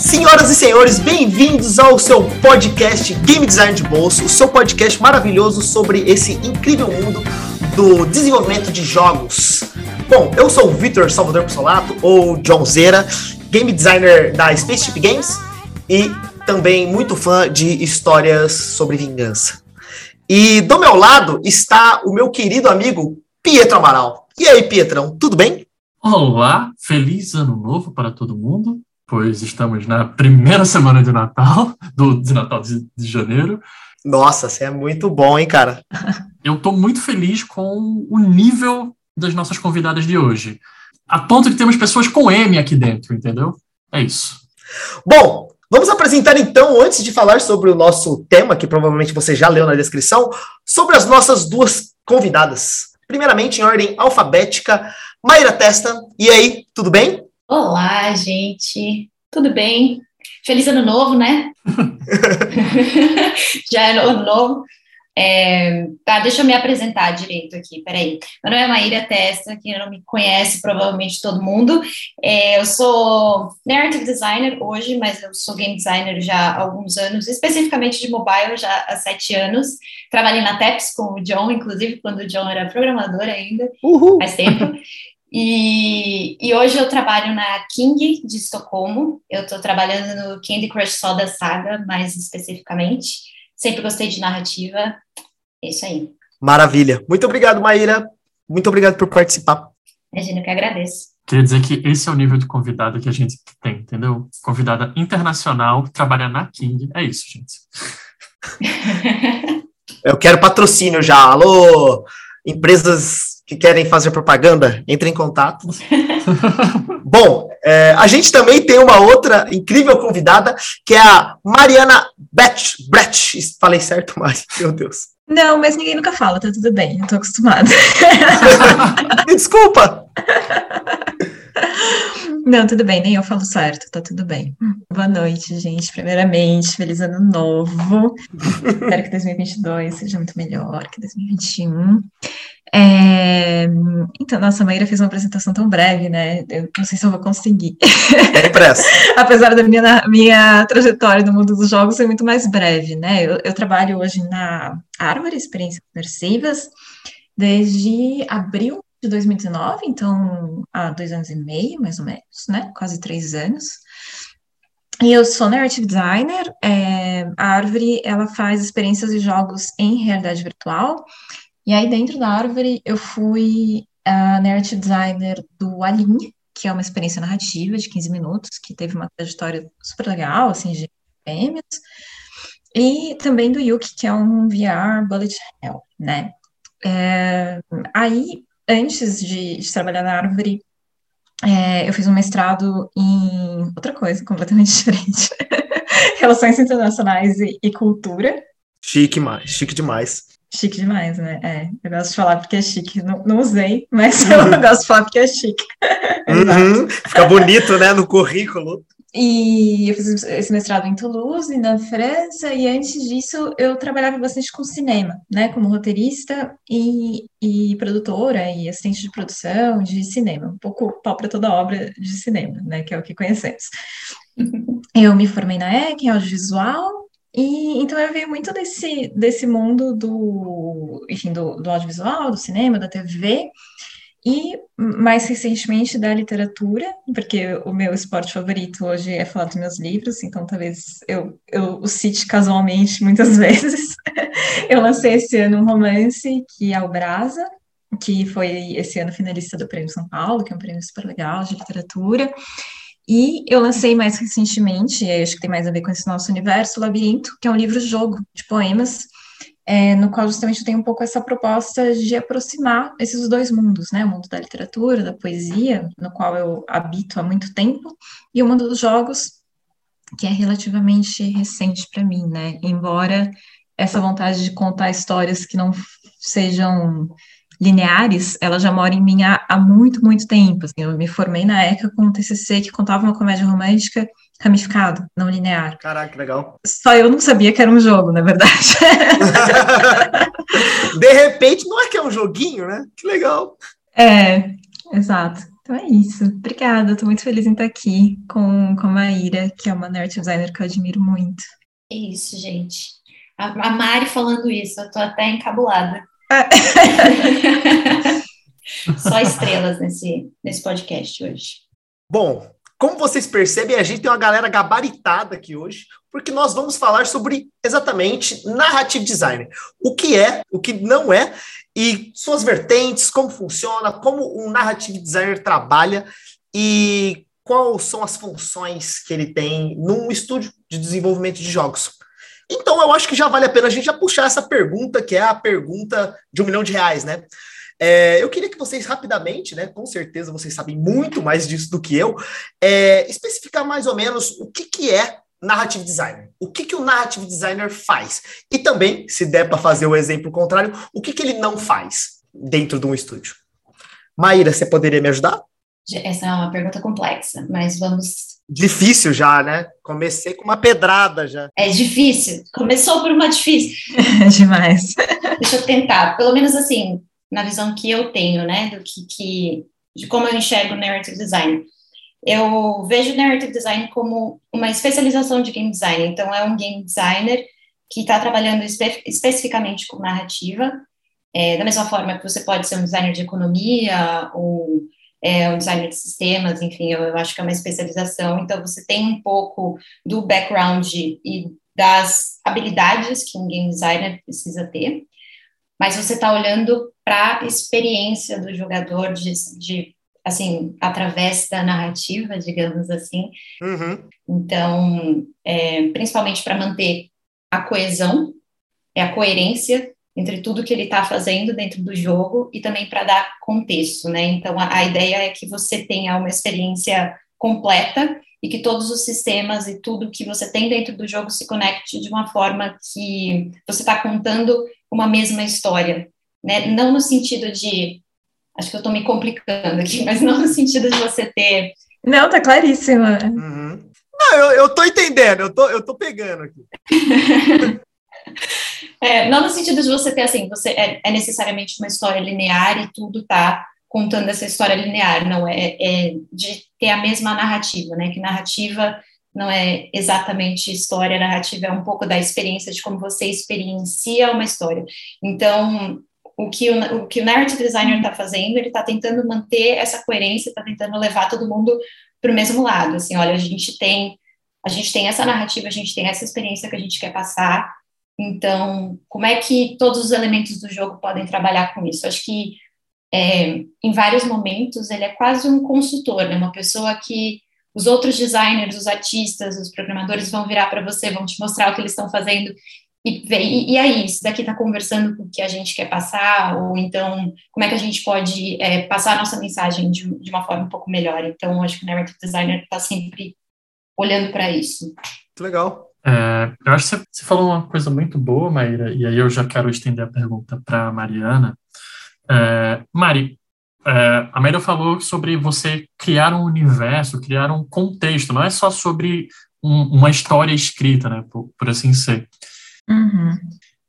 Senhoras e senhores, bem-vindos ao seu podcast Game Design de Bolso, o seu podcast maravilhoso sobre esse incrível mundo do desenvolvimento de jogos. Bom, eu sou o Vitor Salvador Pissolato, ou John Zera, game designer da Spaceship Games e também muito fã de histórias sobre vingança. E do meu lado está o meu querido amigo Pietro Amaral. E aí, Pietrão, tudo bem? Olá, feliz ano novo para todo mundo pois estamos na primeira semana de Natal, do, de Natal de, de janeiro. Nossa, você é muito bom, hein, cara? Eu estou muito feliz com o nível das nossas convidadas de hoje. A ponto de termos pessoas com M aqui dentro, entendeu? É isso. Bom, vamos apresentar então, antes de falar sobre o nosso tema, que provavelmente você já leu na descrição, sobre as nossas duas convidadas. Primeiramente, em ordem alfabética, Mayra Testa. E aí, tudo bem? Olá, gente. Tudo bem? Feliz ano novo, né? Já é ano novo. É, tá, deixa eu me apresentar direito aqui, peraí. Meu nome é Maíra Testa, quem não me conhece, provavelmente todo mundo. É, eu sou narrative designer hoje, mas eu sou game designer já há alguns anos, especificamente de mobile, já há sete anos. Trabalhei na TEPS com o John, inclusive quando o John era programador ainda, Uhul. faz tempo. E, e, hoje eu trabalho na King de Estocolmo. Eu estou trabalhando no Candy Crush Soda Saga, mais especificamente. Sempre gostei de narrativa. É isso aí. Maravilha. Muito obrigado, Maíra. Muito obrigado por participar. Imagino que agradeço. Queria dizer que esse é o nível de convidada que a gente tem, entendeu? Convidada internacional, trabalhar na King. É isso, gente. eu quero patrocínio já. Alô, empresas que querem fazer propaganda, entre em contato. Bom, é, a gente também tem uma outra incrível convidada, que é a Mariana Brett. Brett. Falei certo, Mari? Meu Deus. Não, mas ninguém nunca fala, tá tudo bem, eu tô acostumada. Desculpa! Não, tudo bem, nem eu falo certo, tá tudo bem. Boa noite, gente. Primeiramente, feliz ano novo. Espero que 2022 seja muito melhor que 2021. É... Então, nossa, a Maíra fez uma apresentação tão breve, né? Eu não sei se eu vou conseguir. É impresso. Apesar da minha, minha trajetória no mundo dos jogos ser muito mais breve, né? Eu, eu trabalho hoje na Árvore Experiências Imersivas desde abril de 2019, então há dois anos e meio, mais ou menos, né? Quase três anos. E eu sou narrative designer. É, a Árvore ela faz experiências de jogos em realidade virtual. E aí dentro da Árvore eu fui a narrative designer do Alinhe, que é uma experiência narrativa de 15 minutos, que teve uma trajetória super legal, assim, de prêmios. E também do Yuki, que é um VR bullet hell, né? É, aí antes de, de trabalhar na árvore, é, eu fiz um mestrado em outra coisa completamente diferente. Relações internacionais e, e, cultura. Chique chique demais. Chique demais, né? É, eu gosto de falar porque é chique. Não, não usei, mas eu uhum. gosto de falar porque é chique. Uhum. Fica bonito, né, no currículo. E eu fiz esse mestrado em Toulouse, na França, e antes disso eu trabalhava bastante com cinema, né, como roteirista e, e produtora e assistente de produção de cinema, um pouco pau para toda obra de cinema, né, que é o que conhecemos. Eu me formei na EC, em audiovisual, e então eu venho muito desse, desse mundo do, enfim, do, do audiovisual, do cinema, da TV, e mais recentemente da literatura, porque o meu esporte favorito hoje é falar dos meus livros, então talvez eu, eu o cite casualmente muitas vezes. eu lancei esse ano um romance que é o Brasa, que foi esse ano finalista do Prêmio São Paulo, que é um prêmio super legal de literatura. E eu lancei mais recentemente, acho que tem mais a ver com esse nosso universo, o Labirinto, que é um livro-jogo de poemas é, no qual justamente eu tenho um pouco essa proposta de aproximar esses dois mundos, né? O mundo da literatura, da poesia, no qual eu habito há muito tempo, e o mundo dos jogos, que é relativamente recente para mim, né? Embora essa vontade de contar histórias que não sejam lineares, ela já mora em mim há, há muito, muito tempo. Assim, eu me formei na ECA com um TCC que contava uma comédia romântica ramificado, não linear. Caraca, legal. Só eu não sabia que era um jogo, na verdade. De repente, não é que é um joguinho, né? Que legal. É, exato. Então é isso. Obrigada, estou muito feliz em estar aqui com, com a Maíra, que é uma narrative designer que eu admiro muito. É isso, gente. A, a Mari falando isso, eu tô até encabulada. Só estrelas nesse, nesse podcast hoje. Bom, como vocês percebem, a gente tem uma galera gabaritada aqui hoje, porque nós vamos falar sobre exatamente narrative design. O que é, o que não é, e suas vertentes, como funciona, como um narrative designer trabalha e quais são as funções que ele tem num estúdio de desenvolvimento de jogos. Então, eu acho que já vale a pena a gente já puxar essa pergunta, que é a pergunta de um milhão de reais, né? É, eu queria que vocês rapidamente, né, com certeza vocês sabem muito mais disso do que eu, é, especificar mais ou menos o que, que é narrative designer. O que, que o narrative designer faz? E também, se der para fazer o exemplo contrário, o que, que ele não faz dentro de um estúdio? Maíra, você poderia me ajudar? Essa é uma pergunta complexa, mas vamos. Difícil já, né? Comecei com uma pedrada já. É difícil. Começou por uma difícil. Demais. Deixa eu tentar. Pelo menos assim, na visão que eu tenho, né? Do que, que de como eu enxergo narrative design. Eu vejo narrative design como uma especialização de game design. Então, é um game designer que está trabalhando espe especificamente com narrativa, é, da mesma forma que você pode ser um designer de economia ou é, um designer de sistemas, enfim, eu, eu acho que é uma especialização. Então, você tem um pouco do background e das habilidades que um game designer precisa ter, mas você está olhando para a experiência do jogador de, de assim, através da narrativa, digamos assim. Uhum. Então, é, principalmente para manter a coesão, é a coerência entre tudo que ele está fazendo dentro do jogo e também para dar contexto, né? Então, a, a ideia é que você tenha uma experiência completa e que todos os sistemas e tudo que você tem dentro do jogo se conecte de uma forma que você está contando uma mesma história, né? Não no sentido de Acho que eu estou me complicando aqui, mas não no sentido de você ter. Não, tá claríssima. Uhum. Não, eu, eu tô entendendo, eu tô, eu tô pegando aqui. é, não no sentido de você ter assim, você é, é, necessariamente uma história linear e tudo tá contando essa história linear, não é, é de ter a mesma narrativa, né? Que narrativa não é exatamente história, narrativa é um pouco da experiência de como você experiencia uma história. Então, o que o, o, que o narrative designer está fazendo, ele está tentando manter essa coerência, está tentando levar todo mundo para o mesmo lado. Assim, olha, a gente tem a gente tem essa narrativa, a gente tem essa experiência que a gente quer passar. Então, como é que todos os elementos do jogo podem trabalhar com isso? Acho que é, em vários momentos ele é quase um consultor, né? Uma pessoa que os outros designers, os artistas, os programadores vão virar para você, vão te mostrar o que eles estão fazendo e, e, e aí, isso daqui está conversando com o que a gente quer passar, ou então, como é que a gente pode é, passar a nossa mensagem de, de, uma forma um pouco melhor? Então, acho que o narrative designer está sempre olhando para isso. Legal. É, eu acho que você, falou uma coisa muito boa, Maíra, e aí eu já quero estender a pergunta para Mariana. É, Mari, é, a Maíra falou sobre você criar um universo, criar um contexto, não é só sobre um, uma história escrita, né, por, por assim ser. Uhum.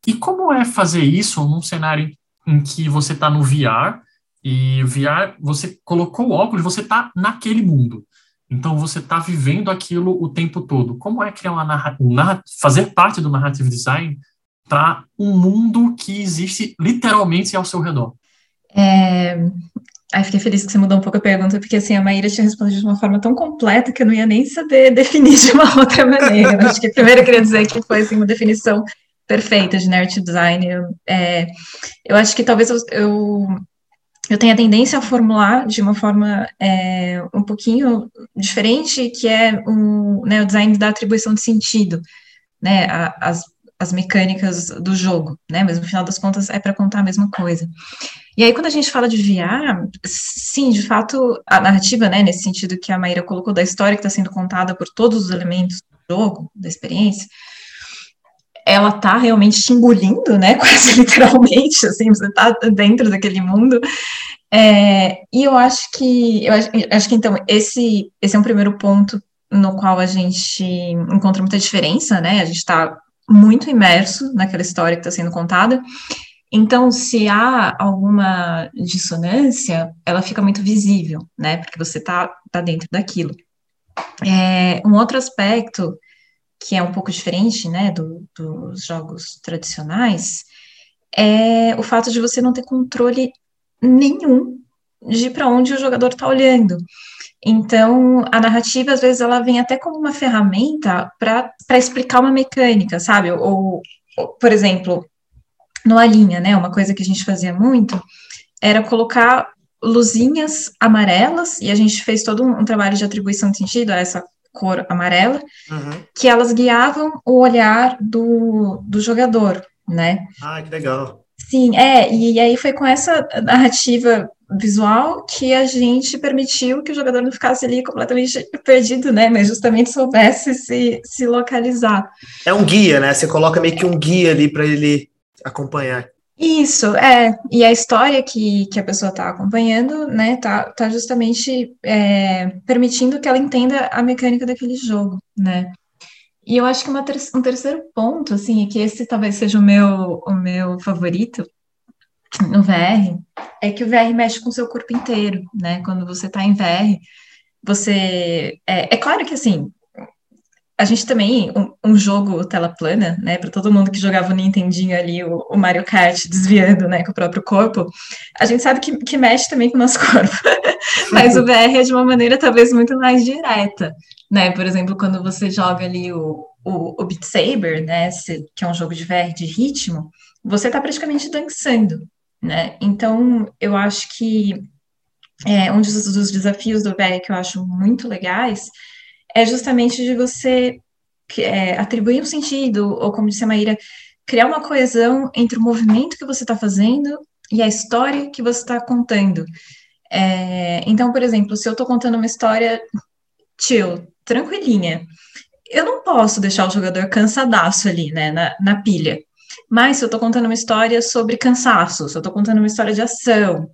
E como é fazer isso num cenário em que você está no VR e VR, você colocou o óculos, você está naquele mundo. Então você está vivendo aquilo o tempo todo. Como é criar uma narrativa, fazer parte do narrative design para um mundo que existe literalmente ao seu redor? É... Fiquei feliz que você mudou um pouco a pergunta, porque assim, a Maíra tinha respondido de uma forma tão completa que eu não ia nem saber definir de uma outra maneira. Acho que primeiro eu queria dizer que foi assim, uma definição perfeita de narrative design. Eu, é, eu acho que talvez eu, eu, eu, tenha tendência a formular de uma forma é, um pouquinho diferente, que é né, o design da atribuição de sentido, né, a, as, as mecânicas do jogo, né, mas no final das contas é para contar a mesma coisa. E aí, quando a gente fala de VR, sim, de fato, a narrativa, né, nesse sentido que a Maíra colocou da história que está sendo contada por todos os elementos do jogo, da experiência, ela tá realmente te engolindo, né? Quase literalmente, assim, você tá dentro daquele mundo. É, e eu acho que eu acho, acho, que então esse esse é um primeiro ponto no qual a gente encontra muita diferença, né? A gente está muito imerso naquela história que está sendo contada. Então, se há alguma dissonância, ela fica muito visível, né? Porque você está tá dentro daquilo. É, um outro aspecto que é um pouco diferente, né, do, dos jogos tradicionais, é o fato de você não ter controle nenhum de para onde o jogador está olhando. Então, a narrativa, às vezes, ela vem até como uma ferramenta para explicar uma mecânica, sabe? Ou, ou, por exemplo, no A linha, né? Uma coisa que a gente fazia muito era colocar luzinhas amarelas, e a gente fez todo um, um trabalho de atribuição de sentido a essa cor amarela, uhum. que elas guiavam o olhar do, do jogador, né? Ah, que legal. Sim, é, e aí foi com essa narrativa visual que a gente permitiu que o jogador não ficasse ali completamente perdido, né? Mas justamente soubesse se, se localizar. É um guia, né? Você coloca meio que um guia ali para ele acompanhar. Isso, é. E a história que, que a pessoa está acompanhando, né, tá, tá justamente é, permitindo que ela entenda a mecânica daquele jogo, né. E eu acho que ter um terceiro ponto, assim, e que esse talvez seja o meu, o meu favorito no VR, é que o VR mexe com o seu corpo inteiro, né? Quando você está em VR, você. É, é claro que, assim, a gente também, um, um, jogo tela plana, né, para todo mundo que jogava o Nintendinho ali, o, o, Mario Kart desviando, né, com o próprio corpo, a gente sabe que, que mexe também com o nosso corpo, mas o VR é de uma maneira talvez muito mais direta, né, por exemplo, quando você joga ali o, o, o Beat Saber, né, que é um jogo de VR de ritmo, você está praticamente dançando, né, então eu acho que é, um dos, dos desafios do VR que eu acho muito legais é justamente de você é, atribuir um sentido, ou como disse a Maíra, criar uma coesão entre o movimento que você está fazendo e a história que você está contando. É, então, por exemplo, se eu estou contando uma história chill, tranquilinha, eu não posso deixar o jogador cansadaço ali, né, na, na pilha. Mas se eu estou contando uma história sobre cansaço, se eu estou contando uma história de ação,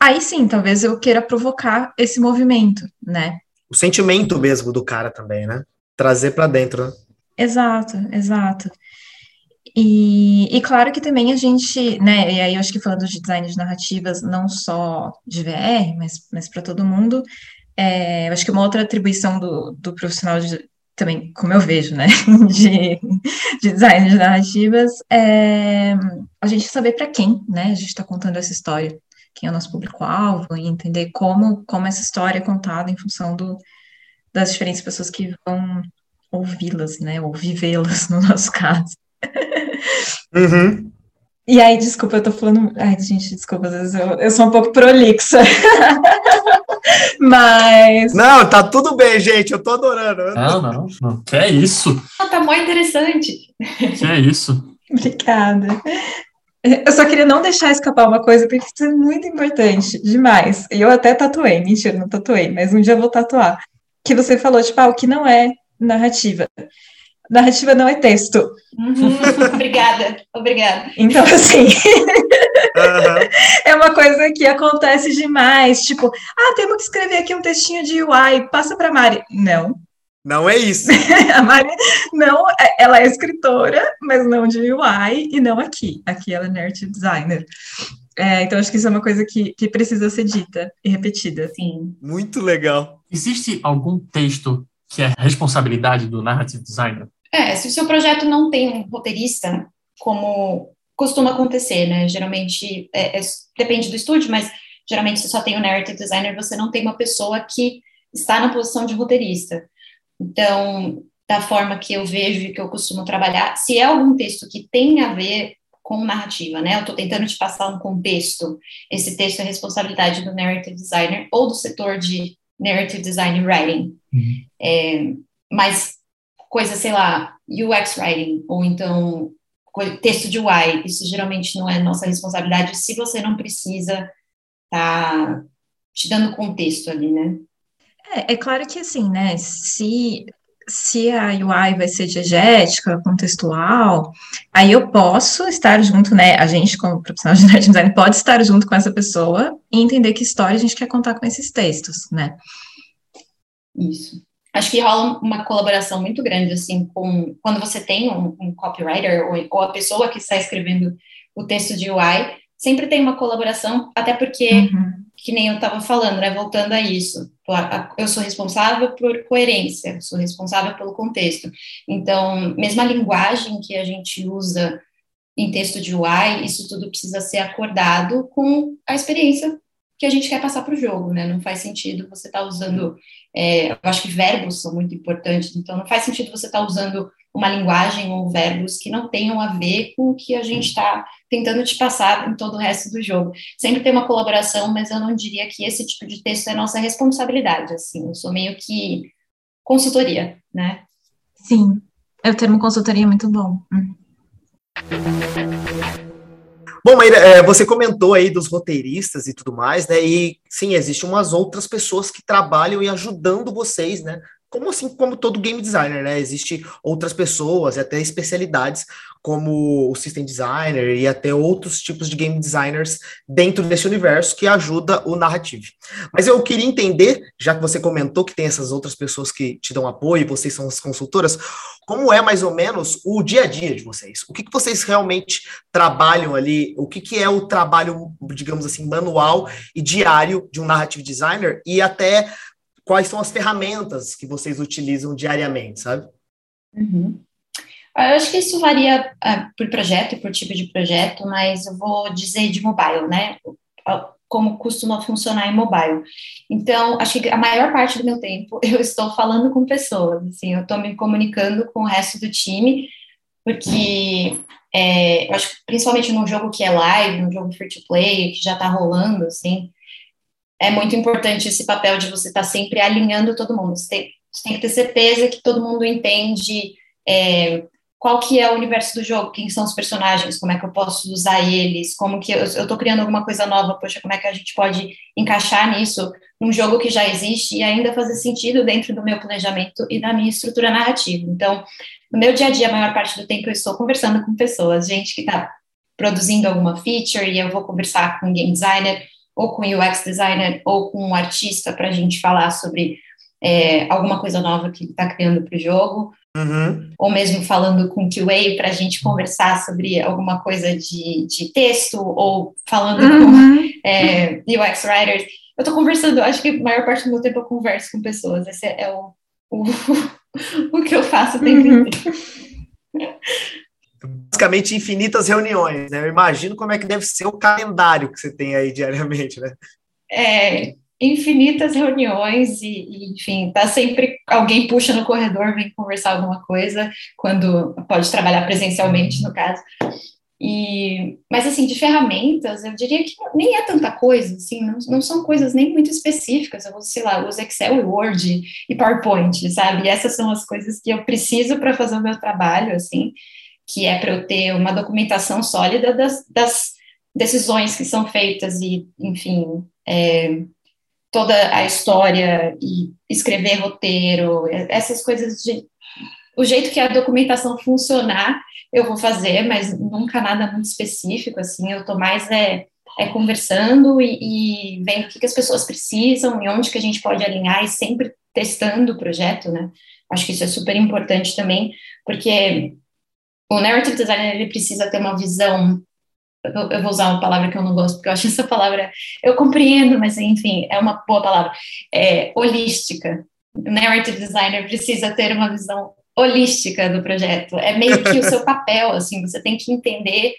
aí sim, talvez eu queira provocar esse movimento, né? O sentimento mesmo do cara também, né? Trazer para dentro, né? Exato, exato. E, e, claro que também a gente, né, e aí eu acho que falando de design de narrativas, não só de VR, mas, mas para todo mundo, é, eu acho que uma outra atribuição do, do profissional de, também, como eu vejo, né, de, de design de narrativas, é a gente saber para quem, né, a gente está contando essa história quem é o nosso público-alvo e entender como, como essa história é contada em função do, das diferentes pessoas que vão ouvi-las, né, ou vivê-las, no nosso caso. Uhum. E aí, desculpa, eu tô falando. Ai, gente, desculpa, às vezes eu, eu sou um pouco prolixa. Mas. Não, tá tudo bem, gente. Eu tô adorando. Não, não, não. Que é isso? Tá muito interessante. Que é isso? Obrigada. Eu só queria não deixar escapar uma coisa, porque isso é muito importante, demais. E eu até tatuei, mentira, não tatuei, mas um dia eu vou tatuar. Que você falou, tipo, ah, o que não é narrativa. Narrativa não é texto. Uhum, obrigada, obrigada. Então, assim, uhum. é uma coisa que acontece demais. Tipo, ah, temos que escrever aqui um textinho de UI, passa para Mari. Não, não é isso. a Mari não, é, ela é escritora, mas não de UI e não aqui. Aqui ela é nerd designer. É, então acho que isso é uma coisa que, que precisa ser dita e repetida. Sim. Muito legal. Existe algum texto que é responsabilidade do narrative designer? É, se o seu projeto não tem um roteirista, como costuma acontecer, né? Geralmente, é, é, depende do estúdio, mas geralmente se só tem o um narrative designer, você não tem uma pessoa que está na posição de roteirista. Então, da forma que eu vejo e que eu costumo trabalhar, se é algum texto que tem a ver com narrativa, né? Eu estou tentando te passar um contexto. Esse texto é responsabilidade do narrative designer ou do setor de narrative design writing. Uhum. É, mas coisa, sei lá, UX writing ou então texto de UI, isso geralmente não é nossa responsabilidade se você não precisa tá te dando contexto ali, né? É, é claro que assim, né? Se se a UI vai ser diegética, contextual, aí eu posso estar junto, né? A gente, como profissional de design, pode estar junto com essa pessoa e entender que história a gente quer contar com esses textos, né? Isso. Acho que rola uma colaboração muito grande, assim, com quando você tem um, um copywriter ou, ou, a pessoa que está escrevendo o texto de UI, sempre tem uma colaboração, até porque, uhum. que nem eu estava falando, né? Voltando a isso eu sou responsável por coerência, sou responsável pelo contexto. Então, mesmo a linguagem que a gente usa em texto de UI, isso tudo precisa ser acordado com a experiência que a gente quer passar para o jogo, né? Não faz sentido você estar tá usando, é, eu acho que verbos são muito importantes, então não faz sentido você estar tá usando uma linguagem ou verbos que não tenham a ver com o que a gente está tentando te passar em todo o resto do jogo. Sempre tem uma colaboração, mas eu não diria que esse tipo de texto é nossa responsabilidade, assim, eu sou meio que consultoria, né? Sim, é o termo consultoria é muito bom. Hum. Bom, Maíra, é, você comentou aí dos roteiristas e tudo mais, né? E sim, existem umas outras pessoas que trabalham e ajudando vocês, né? Como assim como todo game designer, né? Existem outras pessoas e até especialidades como o system designer e até outros tipos de game designers dentro desse universo que ajuda o narrativo. Mas eu queria entender, já que você comentou que tem essas outras pessoas que te dão apoio, vocês são as consultoras, como é mais ou menos o dia a dia de vocês? O que, que vocês realmente trabalham ali? O que, que é o trabalho, digamos assim, manual e diário de um narrative designer e até quais são as ferramentas que vocês utilizam diariamente, sabe? Uhum. Eu acho que isso varia uh, por projeto e por tipo de projeto, mas eu vou dizer de mobile, né? Como costuma funcionar em mobile. Então, acho que a maior parte do meu tempo eu estou falando com pessoas, assim, eu estou me comunicando com o resto do time, porque é, eu acho que principalmente num jogo que é live, num jogo free to play, que já está rolando, assim, é muito importante esse papel de você estar tá sempre alinhando todo mundo. Você tem, você tem, que ter certeza que todo mundo entende é, qual que é o universo do jogo, quem são os personagens, como é que eu posso usar eles, como que eu estou criando alguma coisa nova, poxa, como é que a gente pode encaixar nisso num jogo que já existe e ainda fazer sentido dentro do meu planejamento e da minha estrutura narrativa. Então, no meu dia a dia, a maior parte do tempo eu estou conversando com pessoas, gente que está produzindo alguma feature e eu vou conversar com um game designer, ou com UX designer ou com um artista para a gente falar sobre é, alguma coisa nova que ele está criando para o jogo, uhum. ou mesmo falando com QA para a gente conversar sobre alguma coisa de, de texto, ou falando uhum. com é, UX writers. Eu estou conversando, acho que a maior parte do meu tempo eu converso com pessoas, esse é o, o, o que eu faço o tempo uhum. inteiro basicamente infinitas reuniões, né? Eu imagino como é que deve ser o calendário que você tem aí diariamente, né? É, infinitas reuniões e, e, enfim, tá sempre alguém puxa no corredor, vem conversar alguma coisa, quando pode trabalhar presencialmente, no caso. E, mas assim, de ferramentas, eu diria que nem é tanta coisa, assim, não, não são coisas nem muito específicas. Eu, sei lá, eu uso Excel, Word e PowerPoint, sabe? E essas são as coisas que eu preciso para fazer o meu trabalho, assim que é para eu ter uma documentação sólida das, das, decisões que são feitas e, enfim, é, toda a história e escrever roteiro, essas coisas de o jeito que a documentação funcionar, eu vou fazer, mas nunca nada muito específico, assim, eu estou mais é, é conversando e, e, vendo o que, que as pessoas precisam e onde que a gente pode alinhar e sempre testando o projeto, né? Acho que isso é super importante também, porque o narrative designer ele precisa ter uma visão eu, vou usar uma palavra que eu não gosto, porque eu acho essa palavra, eu compreendo, mas enfim, é uma boa palavra, é holística. O narrative designer precisa ter uma visão holística do projeto. É meio que o seu papel, assim, você tem que entender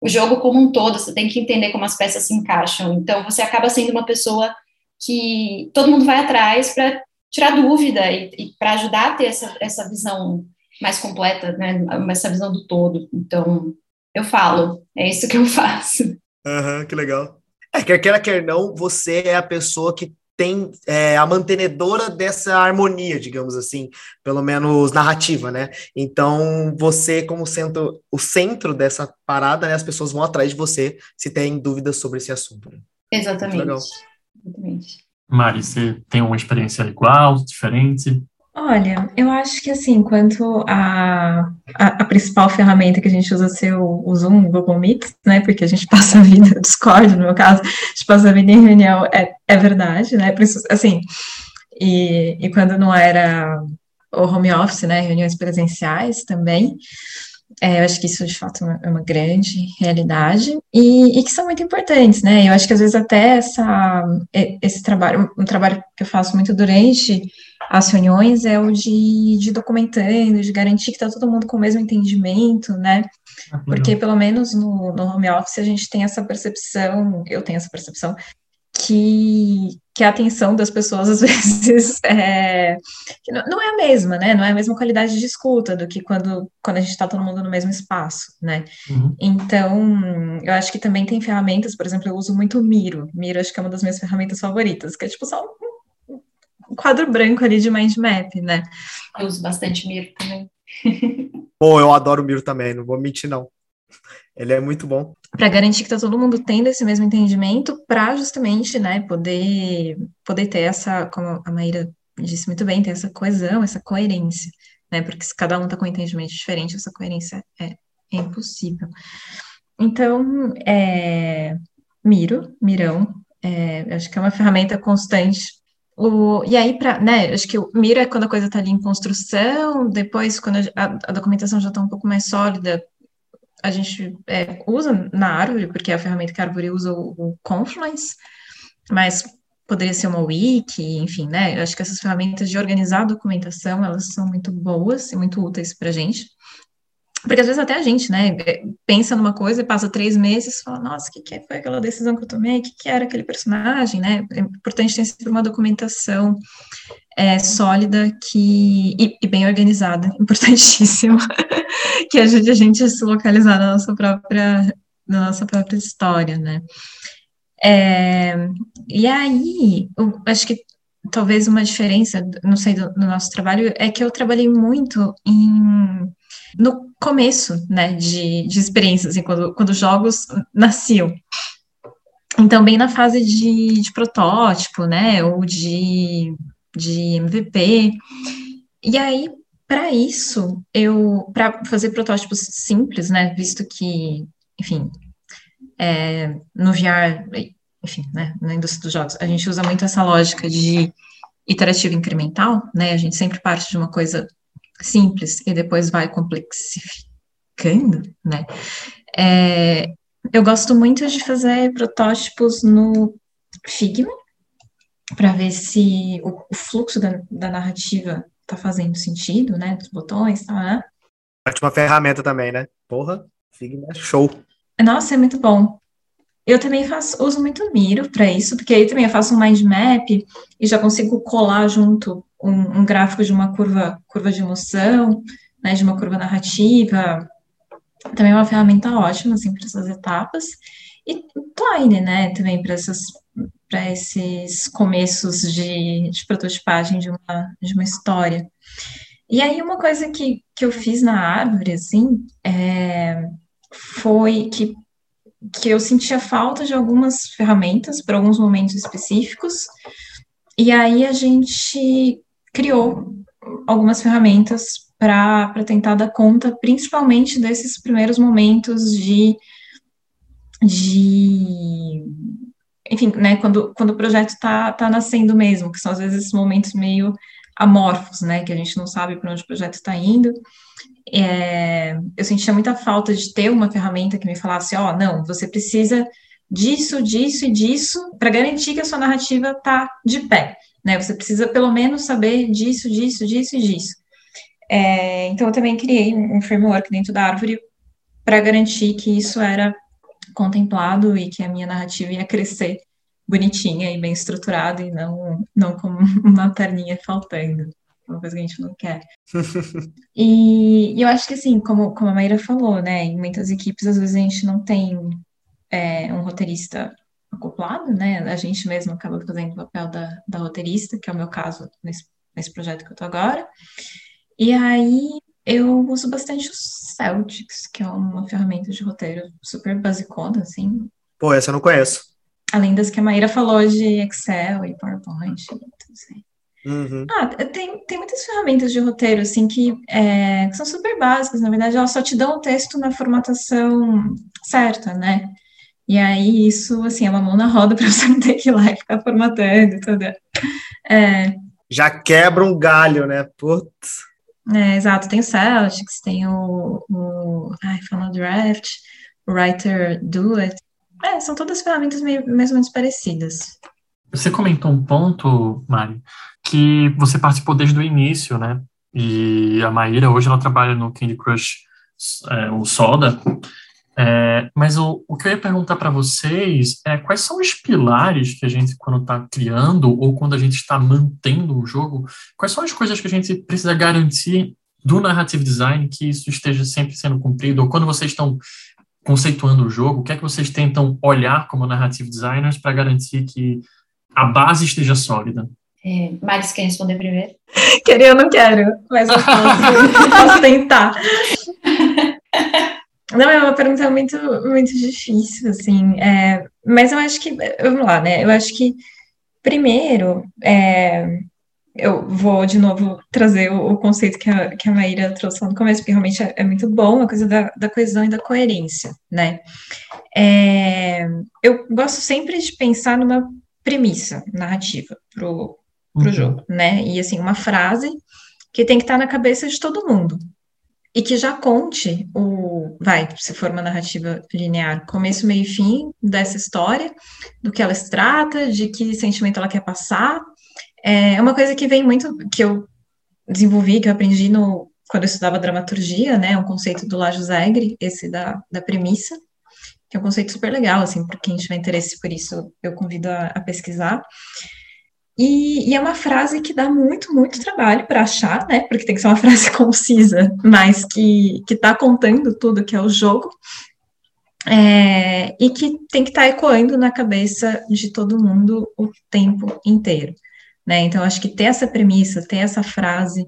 o jogo como um todo, você tem que entender como as peças se encaixam. Então, você acaba sendo uma pessoa que todo mundo vai atrás para tirar dúvida e, e para ajudar a ter essa, essa visão mais completa, né? Essa visão do todo. Então, eu falo, é isso que eu faço. Uhum, que legal. É, quer queira, quer não, você é a pessoa que tem é, a mantenedora dessa harmonia, digamos assim, pelo menos narrativa, né? Então, você, como sendo o centro dessa parada, né, as pessoas vão atrás de você se tem dúvidas sobre esse assunto. Né? Exatamente. Exatamente. Mari, você tem uma experiência igual, diferente? Olha, eu acho que assim, quanto a, a, a, principal ferramenta que a gente usa ser o, o Zoom, o Google Meet, né? Porque a gente passa a vida, Discord, no meu caso, a gente passa a vida em reunião, é, é verdade, né? Assim, e, e quando não era o home office, né? Reuniões presenciais também. É, eu acho que isso, de fato, é uma grande realidade e, e, que são muito importantes, né? Eu acho que, às vezes, até essa, esse trabalho, um trabalho que eu faço muito durante as reuniões é o de, de documentando, de garantir que está todo mundo com o mesmo entendimento, né? Ah, Porque, pelo menos no, no home office, a gente tem essa percepção, eu tenho essa percepção, que, que a atenção das pessoas, às vezes, é, não é a mesma, né? Não é a mesma qualidade de escuta do que quando, quando a gente está todo mundo no mesmo espaço, né? Uhum. Então, eu acho que também tem ferramentas, por exemplo, eu uso muito o Miro. Miro acho que é uma das minhas ferramentas favoritas, que é tipo só um quadro branco ali de mind map, né? Eu uso bastante Miro também. Pô, eu adoro o Miro também, não vou mentir, não. Ele é muito bom. Para garantir que tá todo mundo tendo esse mesmo entendimento, para justamente, né, poder, poder ter essa, como a Maíra disse muito bem, ter essa coesão, essa coerência, né, porque se cada um tá com um entendimento diferente, essa coerência é, é impossível. Então, é, Miro, Mirão, é, acho que é uma ferramenta constante o, e aí, para, né, acho que o Miro é quando a coisa está ali em construção, depois, quando a, a documentação já está um pouco mais sólida, a gente é, usa na árvore, porque é a ferramenta que a árvore usa o, o Confluence, mas poderia ser uma wiki, enfim, né? Acho que essas ferramentas de organizar a documentação, elas são muito boas e muito úteis para a gente. Porque às vezes até a gente, né, é, pensa numa coisa e passa três meses e fala, nossa, o que, que foi aquela decisão que eu tomei? O que, que era aquele personagem, né? É importante ter sempre uma documentação é, sólida que, e, e, bem organizada, importantíssimo, que ajude a gente a se localizar na nossa própria, na nossa própria história, né? É, e aí, eu acho que talvez uma diferença, não sei, do, do nosso trabalho, é que eu trabalhei muito em no começo, né, de, de experiências, assim, quando, quando os jogos nasciam. Então, bem na fase de, de protótipo, né, ou de, de MVP. E aí, para isso, eu, para fazer protótipos simples, né, visto que, enfim, é, no VR, enfim, né, na indústria dos jogos, a gente usa muito essa lógica de iterativo incremental, né, a gente sempre parte de uma coisa simples e depois vai complexificando, né? É, eu gosto muito de fazer protótipos no Figma para ver se o, o fluxo da, da narrativa está fazendo sentido, né? Dos botões, tá? Né? Ótima ferramenta também, né? Porra, Figma é show. Nossa, é muito bom. Eu também faço, uso muito Miro para isso, porque aí também eu faço um mind map e já consigo colar junto um, um gráfico de uma curva, curva de emoção, né, de uma curva narrativa. Também é uma ferramenta ótima, assim, para essas etapas. E Twine, né, também para essas para esses começos de, de prototipagem de uma, de uma história. E aí, uma coisa que, que eu fiz na árvore, assim, é, foi que que eu sentia falta de algumas ferramentas para alguns momentos específicos, e aí a gente criou algumas ferramentas para tentar dar conta, principalmente desses primeiros momentos de, de enfim, né, quando, quando o projeto está tá nascendo mesmo, que são às vezes esses momentos meio amorfos, né, que a gente não sabe para onde o projeto está indo, é, eu sentia muita falta de ter uma ferramenta que me falasse, ó, oh, não, você precisa disso, disso e disso para garantir que a sua narrativa está de pé, né? Você precisa pelo menos saber disso, disso, disso e disso. É, então eu também criei um framework dentro da árvore para garantir que isso era contemplado e que a minha narrativa ia crescer bonitinha e bem estruturada e não, não como uma perninha faltando uma coisa que a gente não quer. e, e, eu acho que, assim, como, como a Maíra falou, né, em muitas equipes, às vezes a gente não tem é, um roteirista acoplado, né, a gente mesmo acaba fazendo o papel da, da roteirista, que é o meu caso nesse, nesse projeto que eu tô agora. E aí eu uso bastante o Celtics, que é uma ferramenta de roteiro super basicona, assim. Pô, essa eu não conheço. Além das que a Maíra falou de Excel e PowerPoint, então, assim. Uhum. Ah, tem, tem muitas ferramentas de roteiro, assim, que, é, que são super básicas, na verdade, elas só te dão o texto na formatação certa, né? E aí, isso, assim, é uma mão na roda para você não ter que ir lá e ficar formatando tudo. É, Já quebra um galho, né? Putz. é, exato, tem o Celtics, tem o, o ai, Final Draft, o Writer Do It. É, são todas ferramentas meio, mais ou menos parecidas. Você comentou um ponto, Mari, que você participou desde o início, né? E a Maíra, hoje, ela trabalha no Candy Crush, é, o Soda. É, mas o, o que eu ia perguntar para vocês é quais são os pilares que a gente, quando está criando ou quando a gente está mantendo um jogo, quais são as coisas que a gente precisa garantir do narrative design que isso esteja sempre sendo cumprido? Ou quando vocês estão conceituando o jogo, o que é que vocês tentam olhar como narrative designers para garantir que a base esteja sólida? É, Maris, quer responder primeiro? Querer eu não quero, mas eu posso, posso tentar. Não, é uma pergunta muito, muito difícil, assim, é, mas eu acho que, vamos lá, né, eu acho que, primeiro, é, eu vou, de novo, trazer o, o, conceito que a, que a Maíra trouxe lá no começo, porque realmente é, é muito bom, a coisa da, da, coesão e da coerência, né, é, eu gosto sempre de pensar numa premissa narrativa pro, pro uhum. jogo, né, e, assim, uma frase que tem que estar na cabeça de todo mundo, e que já conte o, vai, se for uma narrativa linear, começo, meio e fim dessa história, do que ela se trata, de que sentimento ela quer passar. É uma coisa que vem muito, que eu desenvolvi, que eu aprendi no, quando eu estudava dramaturgia, né, um conceito do Lajo Zegre, esse da, da premissa, que é um conceito super legal, assim, para quem tiver interesse por isso, eu convido a, a pesquisar. E, e, é uma frase que dá muito, muito trabalho para achar, né? Porque tem que ser uma frase concisa, mas que está contando tudo que é o jogo. É, e que tem que estar tá ecoando na cabeça de todo mundo o tempo inteiro. Né? Então, acho que ter essa premissa, ter essa frase,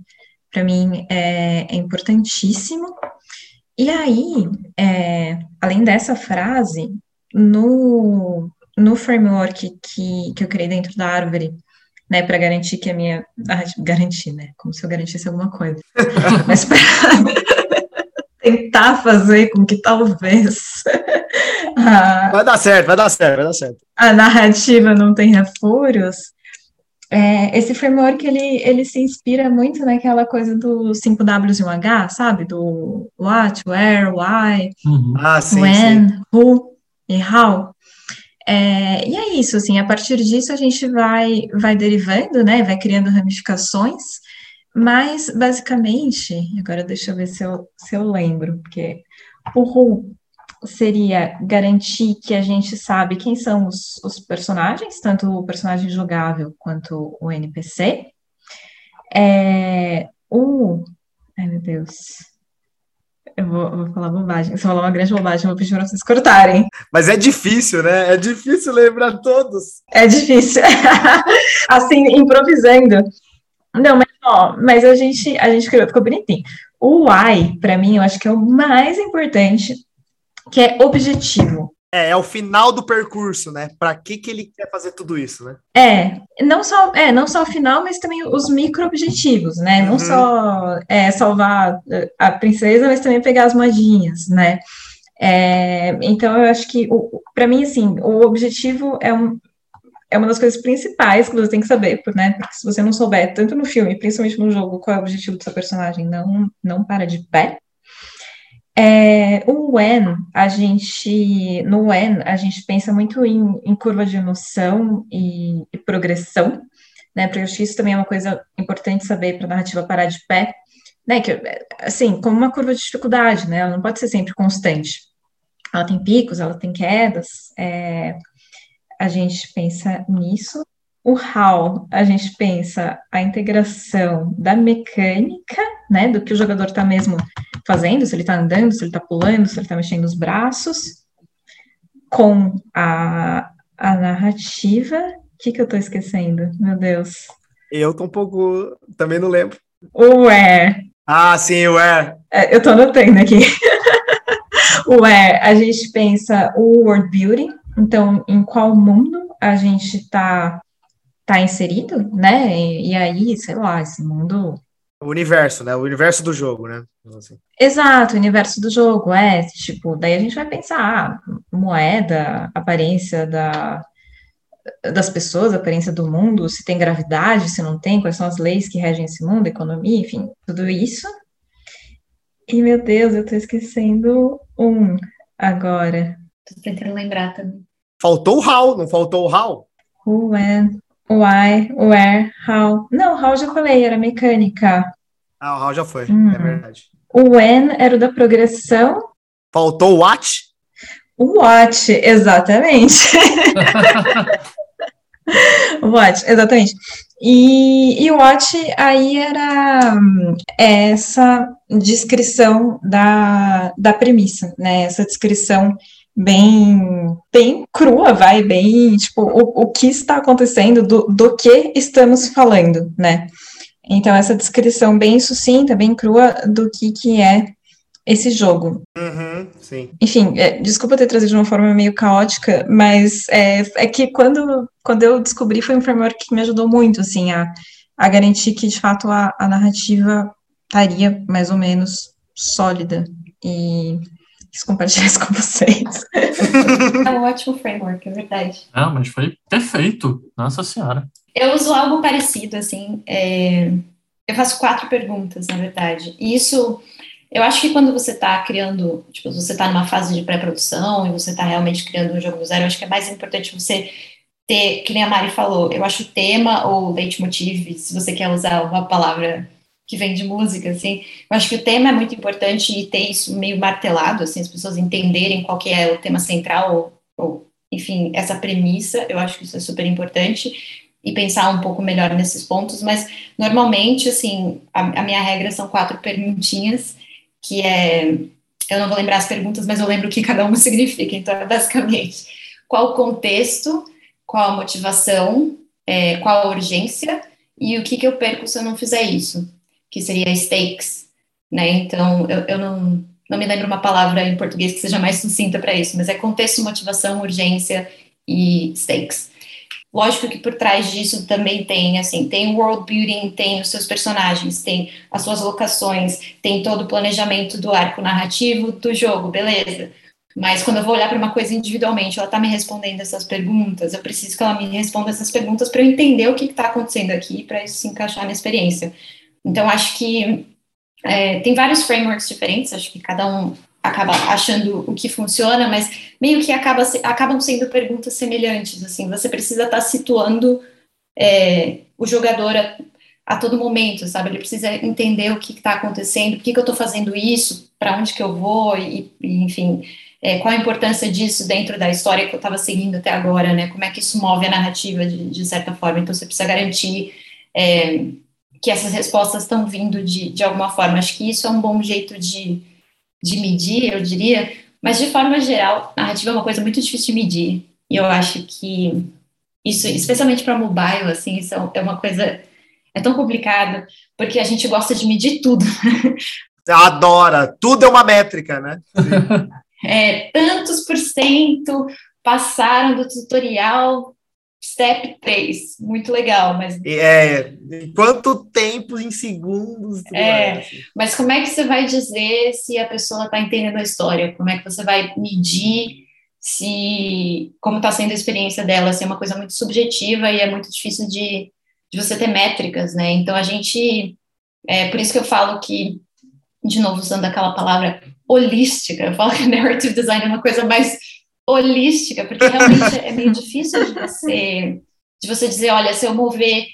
para mim, é, é, importantíssimo. E aí, é, além dessa frase, no, no framework que, que eu criei dentro da árvore, né, para garantir que a minha. Ah, garantir, né? Como se eu garantisse alguma coisa. Mas para tentar fazer com que talvez. A, vai dar certo, vai dar certo, vai dar certo. A narrativa não tenha furos. É, esse framework ele, ele se inspira muito naquela coisa do 5Ws e 1H, sabe? Do what, where, why, uhum. ah, sim, when, sim. who e how. É, e é isso, assim, a partir disso a gente vai, vai derivando, né, vai criando ramificações, mas basicamente, agora deixa eu ver se eu, se eu lembro, porque o RU seria garantir que a gente sabe quem são os, os personagens, tanto o personagem jogável quanto o NPC. É, o. Ai, meu Deus. Eu vou, eu vou falar bobagem. Se eu falar uma grande bobagem, eu vou pedir para vocês cortarem. Mas é difícil, né? É difícil lembrar todos. É difícil. assim, improvisando. Não, mas ó, mas a gente, a gente criou, ficou bonitinho. O why, para mim, eu acho que é o mais importante, que é objetivo. É, é o final do percurso, né? Para que que ele quer fazer tudo isso, né? É, não só, é, não só o final, mas também os micro objetivos, né? Uhum. Não só é, salvar a princesa, mas também pegar as moedinhas, né? É, então eu acho que para mim assim, o objetivo é um, é uma das coisas principais que você tem que saber, né? Porque se você não souber, tanto no filme, principalmente no jogo, qual é o objetivo do seu personagem, não, não para de pé. É, o when, a gente, no when, a gente pensa muito em, em curva de noção e, e, progressão, né, porque eu acho que isso também é uma coisa importante saber para a narrativa parar de pé, né, que, assim, como uma curva de dificuldade, né, ela não pode ser sempre constante, ela tem picos, ela tem quedas, é, a gente pensa nisso, o how, a gente pensa a integração da mecânica, né, do que o jogador está mesmo fazendo, se ele está andando, se ele está pulando, se ele está mexendo os braços, com a, a narrativa. O que, que eu estou esquecendo? Meu Deus. Eu tô um pouco. Também não lembro. O where. Ah, sim, o where. É, eu tô anotando aqui. o where, a gente pensa o world building, então, em qual mundo a gente está tá inserido, né? E, e, aí, sei lá, esse mundo. O universo, né? O universo do jogo, né? Assim. Exato, o universo do jogo, é. Tipo, daí a gente vai pensar, ah, moeda, aparência da, das pessoas, a aparência do mundo, se tem gravidade, se não tem, quais são as leis que regem esse mundo, economia, enfim, tudo isso. E, meu Deus, eu tô esquecendo um agora. Tô tentando lembrar também. Faltou o how, não faltou o how? Who, when, why, where, how. Não, how já falei, era mecânica. Ah, o how já foi, hum. é verdade. O when era o da progressão. Faltou o what? O what, exatamente. what, exatamente. E, e o what aí era essa descrição da, da premissa, né? Essa descrição bem, bem crua, vai, bem, tipo, o, o que está acontecendo, do, do que estamos falando, né? Então, essa descrição bem sucinta, bem crua do que, que é esse jogo. Uhum, sim. Enfim, é, desculpa ter trazido de uma forma meio caótica, mas é, é que quando, quando eu descobri foi um framework que me ajudou muito, assim, a, a garantir que, de fato, a, a narrativa estaria mais ou menos sólida. E quis compartilhar isso com vocês. É um ótimo framework, é verdade. Não, mas foi perfeito. Nossa Senhora. Eu uso algo parecido, assim. É... Eu faço quatro perguntas, na verdade. E isso eu acho que quando você está criando, tipo, você está numa fase de pré-produção e você está realmente criando um jogo do zero, eu acho que é mais importante você ter, que nem a Mari falou, eu acho o tema ou leitmotiv, se você quer usar uma palavra que vem de música, assim, eu acho que o tema é muito importante e ter isso meio martelado, assim, as pessoas entenderem qual que é o tema central ou, ou enfim, essa premissa, eu acho que isso é super importante e pensar um pouco melhor nesses pontos, mas normalmente, assim, a, a minha regra são quatro perguntinhas que é, eu não vou lembrar as perguntas, mas eu lembro o que cada uma significa, então é basicamente qual o contexto, qual a motivação, é, qual a urgência e o que, que eu perco se eu não fizer isso, que seria stakes, né, então eu, eu não, não me lembro uma palavra em português que seja mais sucinta para isso, mas é contexto, motivação, urgência e stakes. Lógico que por trás disso também tem, assim, tem world building, tem os seus personagens, tem as suas locações, tem todo o planejamento do arco narrativo do jogo, beleza. Mas quando eu vou olhar para uma coisa individualmente, ela está me respondendo essas perguntas, eu preciso que ela me responda essas perguntas para eu entender o que está acontecendo aqui, para isso se encaixar na experiência. Então, acho que é, tem vários frameworks diferentes, acho que cada um acaba achando o que funciona, mas meio que acaba, acabam sendo perguntas semelhantes, assim, você precisa estar tá situando é, o jogador a, a, todo momento, sabe, ele precisa entender o que está acontecendo, por que, que eu estou fazendo isso, para onde que eu vou, e, e enfim, é, qual a importância disso dentro da história que eu estava seguindo até agora, né, como é que isso move a narrativa de, de certa forma, então você precisa garantir é, que essas respostas estão vindo de, de alguma forma, acho que isso é um bom jeito de de medir, eu diria, mas de forma geral, narrativa é uma coisa muito difícil de medir. E eu acho que isso, especialmente para mobile, assim, isso é uma coisa é tão complicado, porque a gente gosta de medir tudo. Adora, tudo é uma métrica, né? é, tantos por cento passaram do tutorial Step 3, muito legal, mas... É, quanto tempo em segundos? É, assim. mas como é que você vai dizer se a pessoa está entendendo a história? Como é que você vai medir se... como está sendo a experiência dela? Se é uma coisa muito subjetiva e é muito difícil de, de você ter métricas, né? Então, a gente... É por isso que eu falo que, de novo, usando aquela palavra holística, eu falo que narrative design é uma coisa mais holística, porque realmente é meio difícil de você, de você dizer, olha, se eu mover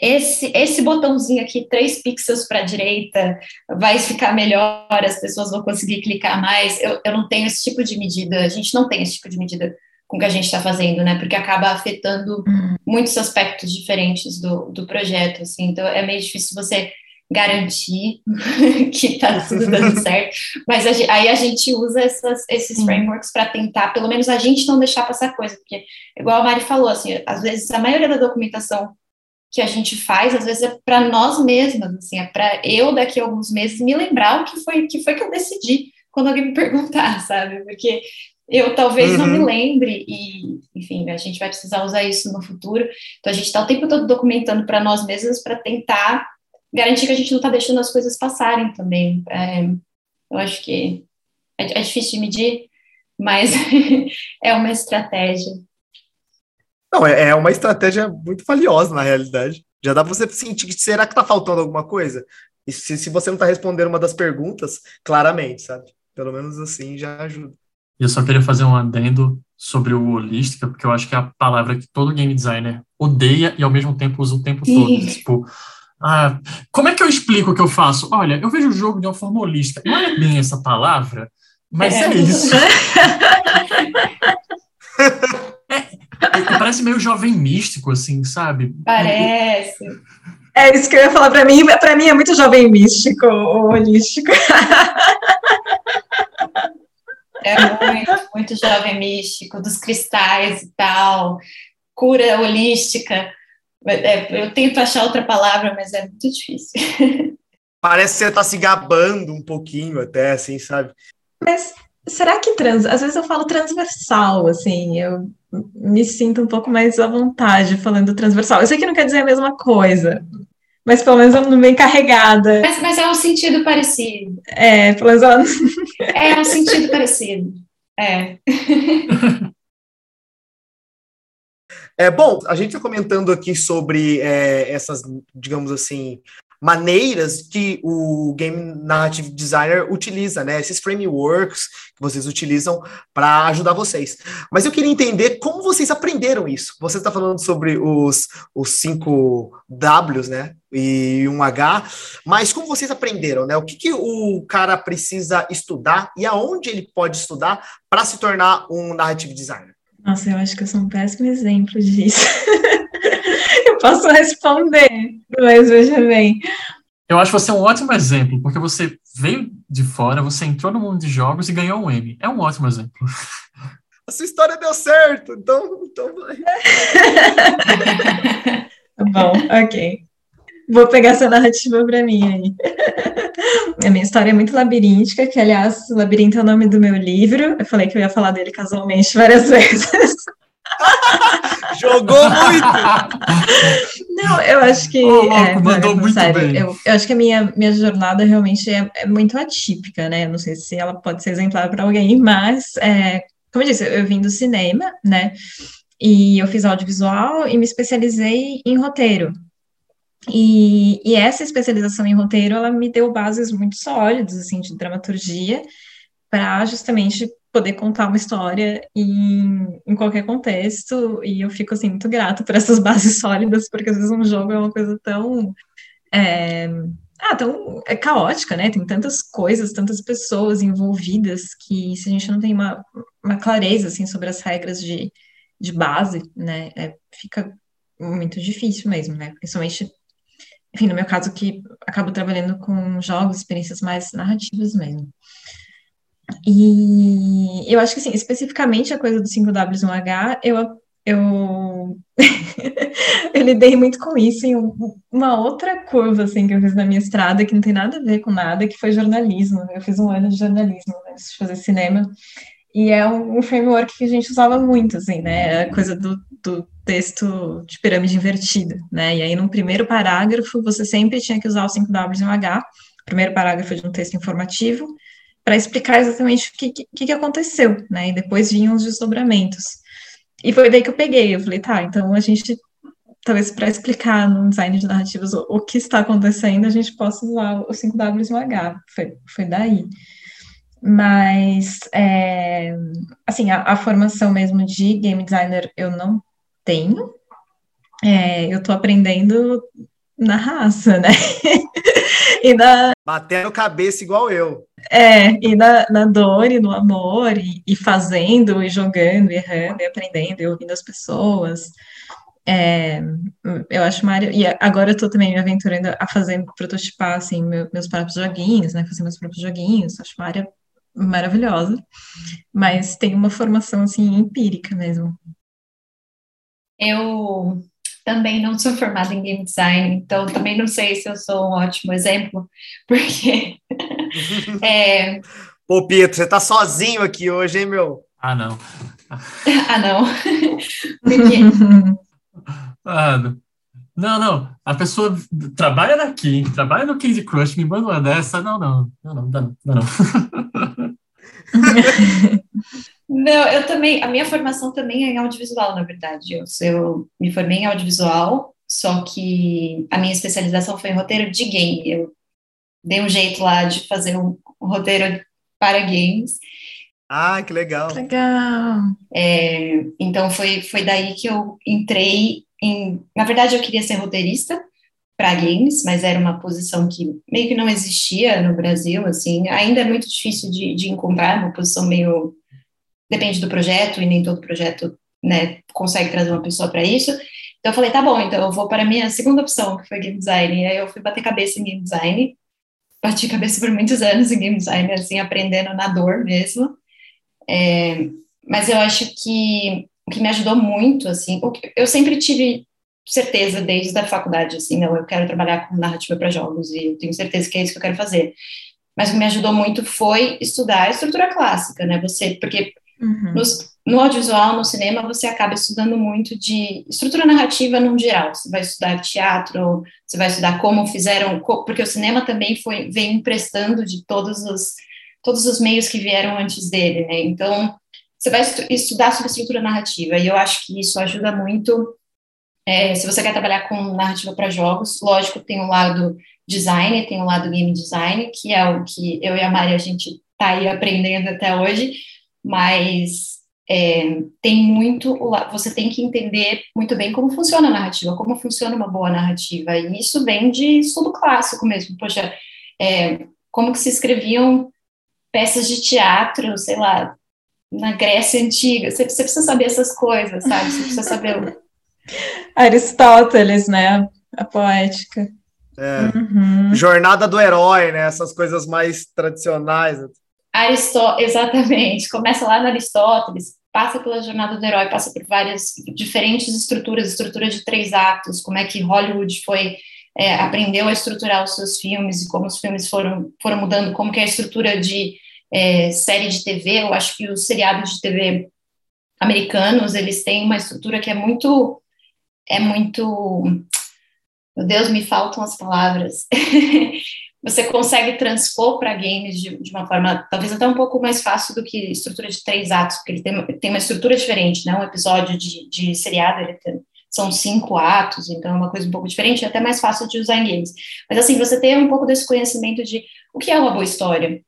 esse, esse botãozinho aqui, três pixels para a direita, vai ficar melhor, as pessoas vão conseguir clicar mais. Eu, eu não tenho esse tipo de medida, a gente não tem esse tipo de medida com o que a gente está fazendo, né? Porque acaba afetando hum. muitos aspectos diferentes do, do projeto, assim. Então, é meio difícil você garantir que está tudo dando certo, mas a, aí a gente usa essas, esses frameworks para tentar, pelo menos a gente não deixar passar coisa, porque, igual a Mari falou, assim, às vezes a maioria da documentação que a gente faz, às vezes é para nós mesmas, assim, é para eu daqui a alguns meses me lembrar o que foi que foi que eu decidi quando alguém me perguntar, sabe? Porque eu talvez uhum. não me uhum. lembre, e, enfim, a gente vai precisar usar isso no futuro. Então, a gente está o tempo todo documentando para nós mesmos para tentar garantir que a gente não está deixando as coisas passarem também. É, eu acho que é, é difícil de medir, mas é uma estratégia. Não, é, é uma estratégia muito valiosa, na realidade. Já dá para você sentir que será que está faltando alguma coisa? E se, se você não está respondendo uma das perguntas, claramente, sabe? Pelo menos assim já ajuda. Eu só queria fazer um adendo sobre o holística, porque eu acho que é a palavra que todo game designer odeia e ao mesmo tempo usa o tempo todo. tipo, ah, como é que eu explico o que eu faço? Olha, eu vejo o jogo de uma forma holística. Não é bem essa palavra, mas é, é isso. é, é, parece meio jovem místico, assim, sabe? Parece. É isso que eu ia falar para mim. Para mim é muito jovem místico, holístico. É muito, muito jovem místico, dos cristais e tal, cura holística. É, eu tento achar outra palavra, mas é muito difícil. Parece que você está se gabando um pouquinho até, assim, sabe? Mas será que trans... Às vezes eu falo transversal, assim, eu me sinto um pouco mais à vontade falando transversal. Eu sei que não quer dizer a mesma coisa, mas pelo menos ela não vem carregada. Mas, mas é um sentido parecido. É, pelo menos ela... É um sentido parecido. É. É, bom, a gente está comentando aqui sobre é, essas, digamos assim, maneiras que o Game Narrative Designer utiliza, né? Esses frameworks que vocês utilizam para ajudar vocês. Mas eu queria entender como vocês aprenderam isso. Você está falando sobre os, os cinco Ws, né? E um H, mas como vocês aprenderam, né? O que, que o cara precisa estudar e aonde ele pode estudar para se tornar um Narrative Designer? Nossa, eu acho que eu sou um péssimo exemplo disso. eu posso responder, mas veja bem. Eu acho você um ótimo exemplo, porque você veio de fora, você entrou no mundo de jogos e ganhou um M. É um ótimo exemplo. A sua história deu certo, então, então. Tá bom, ok. Vou pegar essa narrativa para mim aí. A minha história é muito labiríntica, que, aliás, Labirinto é o nome do meu livro. Eu falei que eu ia falar dele casualmente várias vezes. Jogou muito! Não, eu acho que. Oh, é, mandou muito sério, bem. Eu, eu, acho que a minha, minha jornada realmente é, é muito atípica, né? Não sei se ela pode ser exemplar para alguém, mas, é, como eu disse, eu vim do cinema, né? E eu fiz audiovisual e me especializei em roteiro. E, e, essa especialização em roteiro, ela me deu bases muito sólidas, assim, de dramaturgia, para justamente poder contar uma história em, em qualquer contexto, e eu fico, assim, muito grata por essas bases sólidas, porque às vezes um jogo é uma coisa tão... É, ah, tão é caótica, né? Tem tantas coisas, tantas pessoas envolvidas, que se a gente não tem uma, uma clareza, assim, sobre as regras de, de base, né, é, fica muito difícil mesmo, né? Principalmente enfim, no meu caso, que acabo trabalhando com jogos, experiências mais narrativas mesmo. E eu acho que, assim, especificamente a coisa do 5Ws e 1H, eu, eu, eu lidei muito com isso em uma outra curva, assim, que eu fiz na minha estrada, que não tem nada a ver com nada, que foi jornalismo. Eu fiz um ano de jornalismo antes de fazer cinema. E é um, um framework que a gente usava muito, assim, né? A coisa do, do texto de pirâmide invertida, né? E aí, no primeiro parágrafo, você sempre tinha que usar o 5W e um H, primeiro parágrafo de um texto informativo, para explicar exatamente o que, que, que, aconteceu, né? E depois vinham os desdobramentos. E foi daí que eu peguei, eu falei, tá, então a gente, talvez para explicar no design de narrativas o, o, que está acontecendo, a gente possa usar o 5W e um H. Foi, foi daí. Mas, é, assim, a, a, formação mesmo de game designer eu não tenho. É, eu tô aprendendo na raça, né? e na... Batendo cabeça igual eu. É, e na, na dor e no amor, e, e, fazendo, e jogando, e errando, e aprendendo, e ouvindo as pessoas. É, eu acho uma área, e agora eu tô também me aventurando a fazer, prototipar, assim, meus próprios joguinhos, né, fazer meus próprios joguinhos, acho uma área maravilhosa, mas tem uma formação assim empírica mesmo. Eu também não sou formada em game design, então também não sei se eu sou um ótimo exemplo, porque. é... Pô, Pietro, você tá sozinho aqui hoje, hein, meu? Ah, não. ah, não. Por quê? Ah, não. Não, não. A pessoa trabalha na King, trabalha no Candy Crush, me manda uma dessa. Não, não. Não, não, não. Dá não. Não, eu também, a minha formação também é em audiovisual, na verdade. Eu, eu me formei em audiovisual, só que a minha especialização foi em roteiro de game. Eu dei um jeito lá de fazer um, um roteiro para games. Ah, que legal. Legal. É, então foi, foi daí que eu entrei em. Na verdade, eu queria ser roteirista para games, mas era uma posição que meio que não existia no Brasil, assim. Ainda é muito difícil de, de encontrar, uma posição meio depende do projeto e nem todo projeto né, consegue trazer uma pessoa para isso. Então eu falei, tá bom, então eu vou para a minha segunda opção, que foi game design. E aí eu fui bater cabeça em game design. Bati cabeça por muitos anos em game design, assim, aprendendo na dor mesmo. É, mas eu acho que o que me ajudou muito, assim, eu sempre tive certeza desde a faculdade, assim, não, eu quero trabalhar com narrativa para jogos e eu tenho certeza que é isso que eu quero fazer. Mas o que me ajudou muito foi estudar a estrutura clássica, né? Você, porque Uhum. no audiovisual, no cinema, você acaba estudando muito de estrutura narrativa no geral. Você vai estudar teatro, você vai estudar como fizeram, porque o cinema também foi vem emprestando de todos os todos os meios que vieram antes dele, né? Então, você vai estudar sobre estrutura narrativa e eu acho que isso ajuda muito. É, se você quer trabalhar com narrativa para jogos, lógico, tem um lado design, tem um lado game design, que é o que eu e a Mari a gente está aí aprendendo até hoje, mas é, tem muito, você tem que entender muito bem como funciona a narrativa, como funciona uma boa narrativa, e isso vem de estudo clássico mesmo, poxa, é, como que se escreviam peças de teatro, sei lá, na Grécia Antiga, você, você precisa saber essas coisas, sabe, você precisa saber... Aristóteles, né, a poética. É. Uhum. Jornada do herói, né, essas coisas mais tradicionais, Aristóteles, exatamente. Começa lá no Aristóteles, passa pela jornada do herói, passa por várias diferentes estruturas, estrutura de três atos, como é que Hollywood foi é, aprendeu a estruturar os seus filmes e como os filmes foram foram mudando, como que é a estrutura de é, série de TV. Eu acho que os seriados de TV americanos eles têm uma estrutura que é muito é muito meu Deus, me faltam as palavras. você consegue transpor para games de, de, uma forma talvez até um pouco mais fácil do que estrutura de três atos, porque ele tem, tem uma estrutura diferente, né? Um episódio de, de seriado ele tem, são cinco atos, então é uma coisa um pouco diferente, é até mais fácil de usar em games. Mas assim, você tem um pouco desse conhecimento de o que é uma boa história,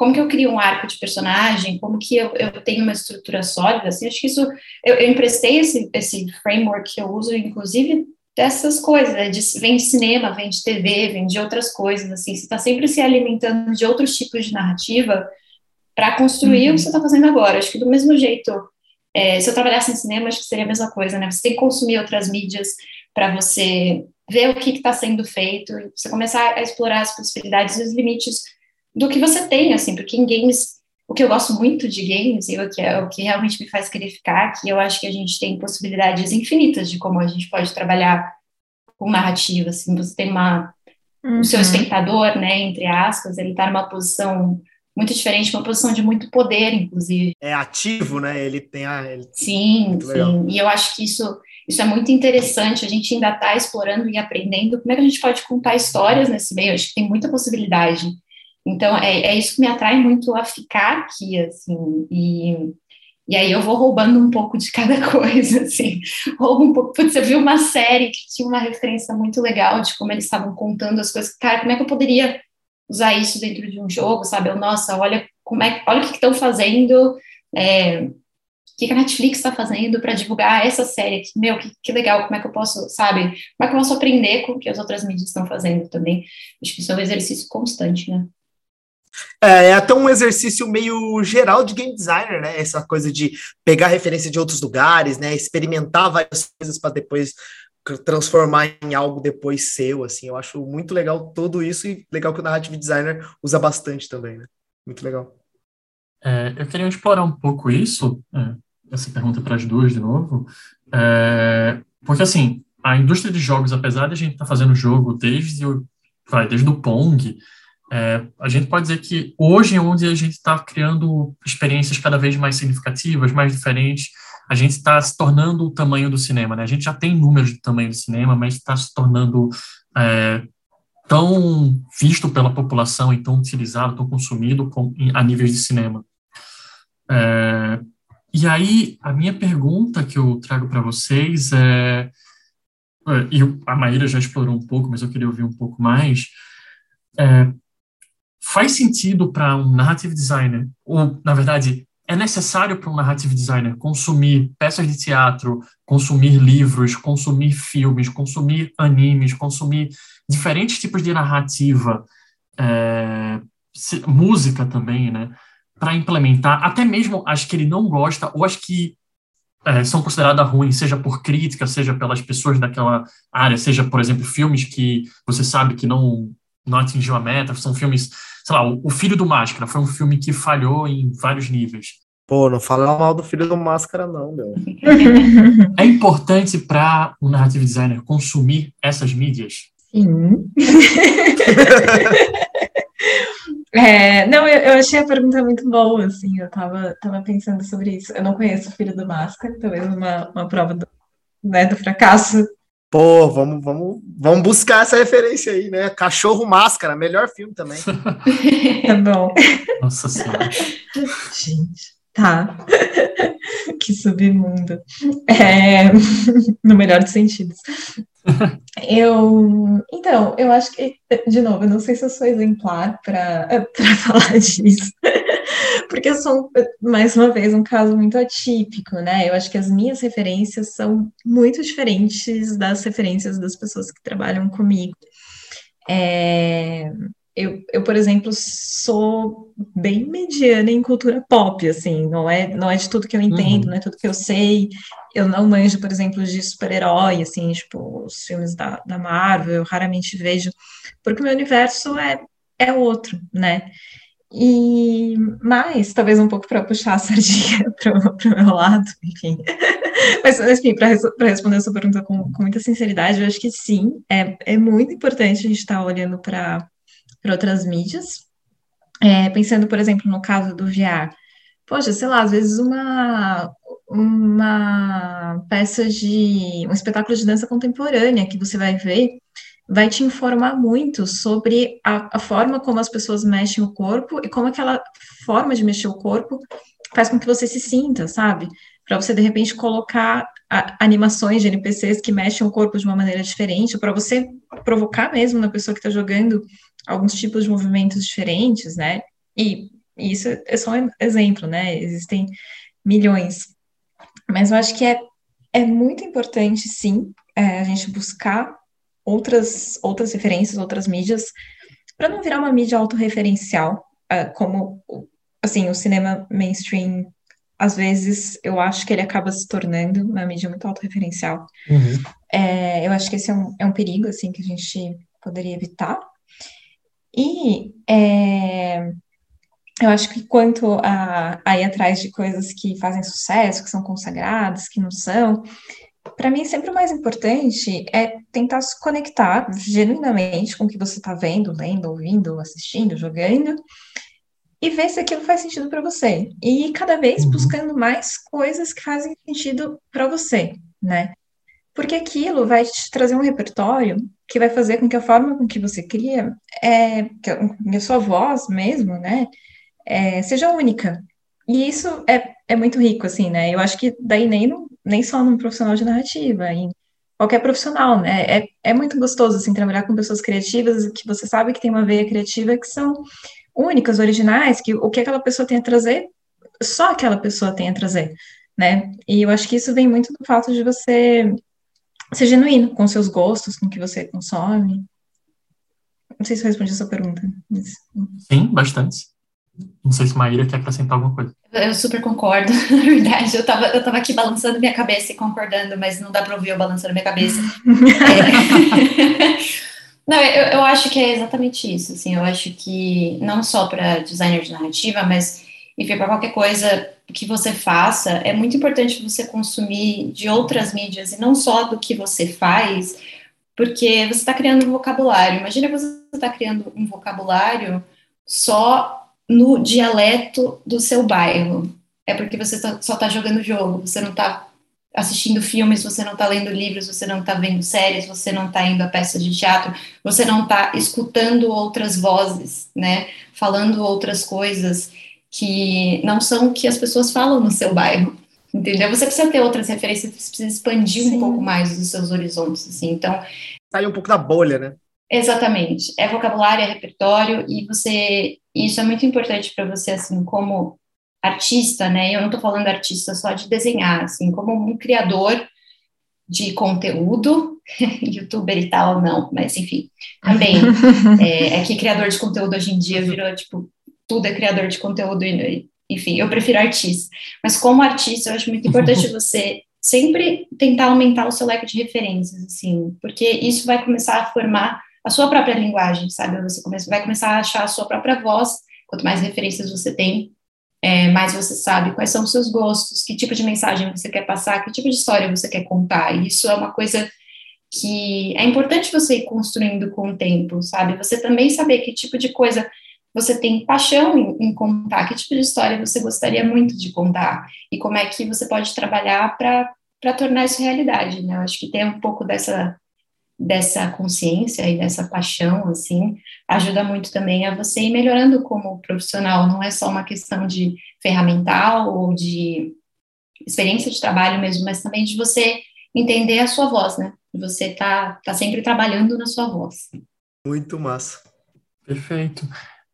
como que eu crio um arco de personagem, como que eu, eu tenho uma estrutura sólida, assim, acho que isso, eu, eu emprestei esse, esse framework que eu uso, inclusive, dessas coisas, né? de, vem de cinema, vem de TV, vem de outras coisas, assim, você está sempre se alimentando de outros tipos de narrativa para construir uhum. o que você está fazendo agora. Acho que do mesmo jeito, é, se eu trabalhasse em cinema, acho que seria a mesma coisa, né? Você tem que consumir outras mídias para você ver o que está sendo feito você começar a explorar as possibilidades e os limites do que você tem, assim, porque em games o que eu gosto muito de games e o que é o que realmente me faz querer ficar aqui, eu acho que a gente tem possibilidades infinitas de como a gente pode trabalhar com narrativa, assim, você tem uma uhum. o seu uhum. espectador, né, entre aspas, ele está numa posição muito diferente, uma posição de muito poder, inclusive. É ativo, né? Ele tem a ele... Sim, sim. E eu acho que isso isso é muito interessante. A gente ainda está explorando e aprendendo como é que a gente pode contar histórias nesse meio. Eu acho que tem muita possibilidade. Então, é, é isso que me atrai muito a ficar aqui, assim, e, e aí eu vou roubando um pouco de cada coisa, assim, roubo um pouco, putz, você viu uma série que tinha uma referência muito legal de como eles estavam contando as coisas, cara, como é que eu poderia usar isso dentro de um jogo, sabe, eu, nossa, olha como é, olha o que estão fazendo, é, o que a Netflix está fazendo para divulgar essa série aqui, meu, que, que, legal, como é que eu posso, sabe, como é que eu posso aprender com o que as outras mídias estão fazendo também, acho que isso é um exercício constante, né. É, é, até um exercício meio geral de game designer, né? Essa coisa de pegar referência de outros lugares, né? Experimentar várias coisas para depois transformar em algo depois seu, assim. Eu acho muito legal tudo isso e legal que o narrative designer usa bastante também, né? Muito legal. É, eu queria explorar um pouco isso, é, essa pergunta para as duas de novo, é, porque assim, a indústria de jogos, apesar de a gente estar tá fazendo jogo desde o, vai, desde o Pong, É, a gente pode dizer que hoje é onde a gente está criando experiências cada vez mais significativas, mais diferentes, a gente está se tornando o tamanho do cinema, né? A gente já tem números de tamanho do cinema, mas está se tornando é, tão visto pela população e tão utilizado, tão consumido com, a níveis de cinema. É, e aí, a minha pergunta que eu trago para vocês é, é, e a Maíra já explorou um pouco, mas eu queria ouvir um pouco mais, é, faz sentido para um narrative designer, ou, na verdade, é necessário para um narrative designer consumir peças de teatro, consumir livros, consumir filmes, consumir animes, consumir diferentes tipos de narrativa, é, música também, né? Para implementar, até mesmo as que ele não gosta ou as que é, são consideradas ruins, seja por crítica, seja pelas pessoas daquela área, seja, por exemplo, filmes que você sabe que não, não atingiu a meta, são filmes sei lá, o, Filho do Máscara foi um filme que falhou em vários níveis. Pô, não fala mal do Filho do Máscara, não, meu. é importante para um narrative designer consumir essas mídias? Sim. é, não, eu, eu, achei a pergunta muito boa, assim, eu tava, tava pensando sobre isso. Eu não conheço o Filho do Máscara, talvez uma, uma prova do, né, do fracasso Pô, vamos, vamos, vamos buscar essa referência aí, né? Cachorro Máscara, melhor filme também. tá bom. Nossa Senhora. Gente, tá. que submundo. É, no melhor dos sentidos. Eu, então, eu acho que, de novo, eu não sei se eu sou exemplar para falar disso, porque eu sou, mais uma vez, um caso muito atípico, né? Eu acho que as minhas referências são muito diferentes das referências das pessoas que trabalham comigo. É, eu, eu, por exemplo, sou bem mediana em cultura pop, assim, não é, não é de tudo que eu entendo, uhum. não é tudo que eu sei. Eu não manjo, por exemplo, de super-herói, assim, tipo, os filmes da, da Marvel, eu raramente vejo, porque o meu universo é, é outro, né? E mais, talvez um pouco para puxar a sardinha para o meu lado, enfim. Mas, enfim, para responder a sua pergunta com, com, muita sinceridade, eu acho que sim, é, é muito importante a gente estar tá olhando para outras mídias. É, pensando, por exemplo, no caso do VR. Poxa, sei lá, às vezes uma, uma peça de. um espetáculo de dança contemporânea que você vai ver vai te informar muito sobre a, a, forma como as pessoas mexem o corpo e como aquela forma de mexer o corpo faz com que você se sinta, sabe? Para você, de repente, colocar a, animações de NPCs que mexem o corpo de uma maneira diferente, para você provocar mesmo na pessoa que está jogando alguns tipos de movimentos diferentes, né? E, e isso é só um exemplo, né? Existem milhões. Mas eu acho que é, é muito importante, sim, é, a gente buscar outras, outras referências, outras mídias, para não virar uma mídia autorreferencial, uh, como, assim, o cinema mainstream, às vezes, eu acho que ele acaba se tornando uma mídia muito autorreferencial. Uhum. É, eu acho que esse é um, é um perigo, assim, que a gente poderia evitar. E é, eu acho que quanto a, a ir atrás de coisas que fazem sucesso, que são consagradas, que não são, para mim, sempre o mais importante é tentar se conectar genuinamente com o que você está vendo, lendo, ouvindo, assistindo, jogando, e ver se aquilo faz sentido para você. E cada vez uhum. buscando mais coisas que fazem sentido para você, né? Porque aquilo vai te trazer um repertório que vai fazer com que a forma com que você cria, é, que a sua voz mesmo, né, é, seja única. E isso é, é muito rico, assim, né? Eu acho que daí nem no, nem só num profissional de narrativa, em qualquer profissional, né? É, é muito gostoso, assim, trabalhar com pessoas criativas que você sabe que tem uma veia criativa que são únicas, originais, que o que aquela pessoa tem a trazer, só aquela pessoa tem a trazer, né? E eu acho que isso vem muito do fato de você ser genuíno com seus gostos, com o que você consome. Não sei se eu respondi a sua pergunta. Mas... Sim, bastante. Não sei se Maíra quer acrescentar alguma coisa. Eu super concordo, na verdade. Eu tava, eu tava aqui balançando minha cabeça e concordando, mas não dá para ouvir eu balançando minha cabeça. é. Não, eu, eu acho que é exatamente isso. Assim, eu acho que não só para designer de narrativa, mas enfim, para qualquer coisa que você faça, é muito importante você consumir de outras mídias e não só do que você faz, porque você está criando um vocabulário. Imagina você está criando um vocabulário só no dialeto do seu bairro. É porque você tá, só está jogando jogo, você não está assistindo filmes, você não está lendo livros, você não está vendo séries, você não está indo a peças de teatro, você não está escutando outras vozes, né? Falando outras coisas que não são o que as pessoas falam no seu bairro. Entendeu? Você precisa ter outras referências, você precisa expandir Sim. um pouco mais os seus horizontes, assim. Então, sair um pouco da bolha, né? Exatamente. É vocabulário, é repertório e você isso é muito importante para você assim, como artista, né? Eu não estou falando artista só de desenhar, assim, como um criador de conteúdo, youtuber e tal, não, mas enfim, também é, é, que criador de conteúdo hoje em dia virou tipo tudo é criador de conteúdo e enfim, eu prefiro artista. Mas como artista, eu acho muito importante você sempre tentar aumentar o seu leque de referências, assim, porque isso vai começar a formar a sua própria linguagem, sabe? Você começa, vai começar a achar a sua própria voz. Quanto mais referências você tem, é, mais você sabe quais são os seus gostos, que tipo de mensagem você quer passar, que tipo de história você quer contar. E isso é uma coisa que é importante você ir construindo com o tempo, sabe? Você também saber que tipo de coisa você tem paixão em, em, contar, que tipo de história você gostaria muito de contar e como é que você pode trabalhar para tornar isso realidade, né? Eu acho que tem um pouco dessa dessa consciência e dessa paixão, assim, ajuda muito também a você ir melhorando como profissional. Não é só uma questão de ferramental ou de experiência de trabalho mesmo, mas também de você entender a sua voz, né? Você tá, tá sempre trabalhando na sua voz. Muito massa. Perfeito.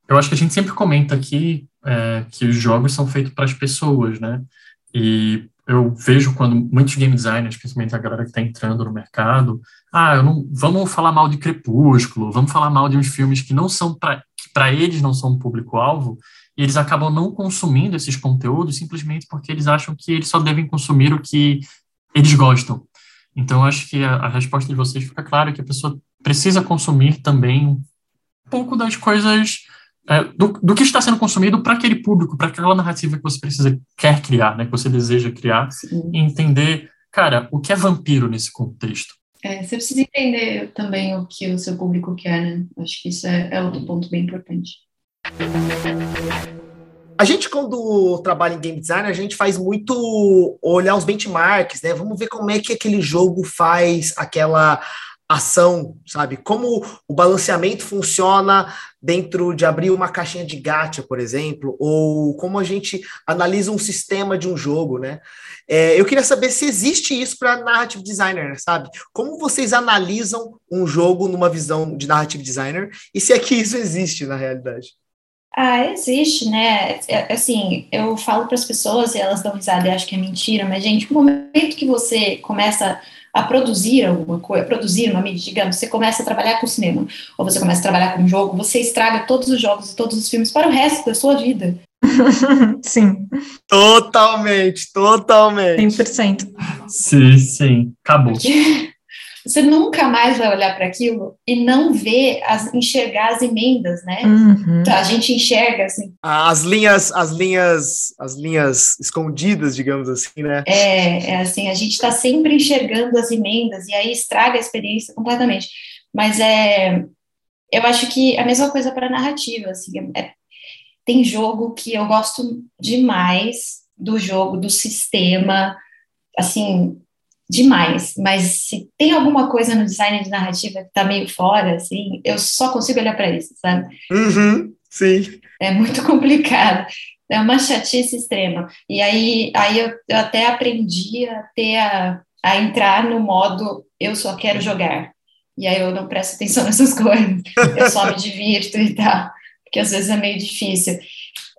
Eu acho que a gente sempre comenta aqui é, que os jogos são feitos para as pessoas, né? E eu vejo quando muitos game designers, principalmente a galera que está entrando no mercado, ah, não, vamos falar mal de Crepúsculo, vamos falar mal de uns filmes que não são para que para eles não são um público-alvo, e eles acabam não consumindo esses conteúdos simplesmente porque eles acham que eles só devem consumir o que eles gostam. Então, acho que a, a resposta de vocês fica clara que a pessoa precisa consumir também um pouco das coisas é, do, do, que está sendo consumido para aquele público, para aquela narrativa que você precisa, quer criar, né, que você deseja criar, Sim. e entender, cara, o que é vampiro nesse contexto. É, você precisa entender também o que o seu público quer, né? Acho que isso é, é outro ponto bem importante. A gente, quando trabalha em game design, a gente faz muito olhar os benchmarks, né? Vamos ver como é que aquele jogo faz aquela ação, sabe? Como o balanceamento funciona dentro de abrir uma caixinha de gacha, por exemplo, ou como a gente analisa um sistema de um jogo, né? É, eu queria saber se existe isso para narrative designer, sabe? Como vocês analisam um jogo numa visão de narrative designer e se é que isso existe na realidade? Ah, existe, né? É, assim, eu falo para as pessoas e elas dão risada e acham que é mentira, mas, gente, no momento que você começa a produzir alguma coisa, produzir uma mídia, digamos, você começa a trabalhar com cinema, ou você começa a trabalhar com jogo, você estraga todos os jogos e todos os filmes para o resto da sua vida. sim. Totalmente, totalmente. 100%. Sim, sim. Acabou. Porque você nunca mais vai olhar para aquilo e não ver, as, enxergar as emendas, né? Uhum. A gente enxerga assim. As linhas, as linhas, as linhas escondidas, digamos assim, né? É, é assim, a gente está sempre enxergando as emendas e aí estraga a experiência completamente. Mas é, eu acho que a mesma coisa para narrativa, assim, é, tem jogo que eu gosto demais do jogo, do sistema, assim, demais, mas se tem alguma coisa no design de narrativa que tá meio fora, assim, eu só consigo olhar para isso, sabe? Uhum, sim. É muito complicado. É uma chatice extrema. E aí, aí eu, eu até aprendi a ter a, a entrar no modo eu só quero jogar. E aí eu não presto atenção nessas coisas. Eu só me divirto e tal, porque às vezes é meio difícil.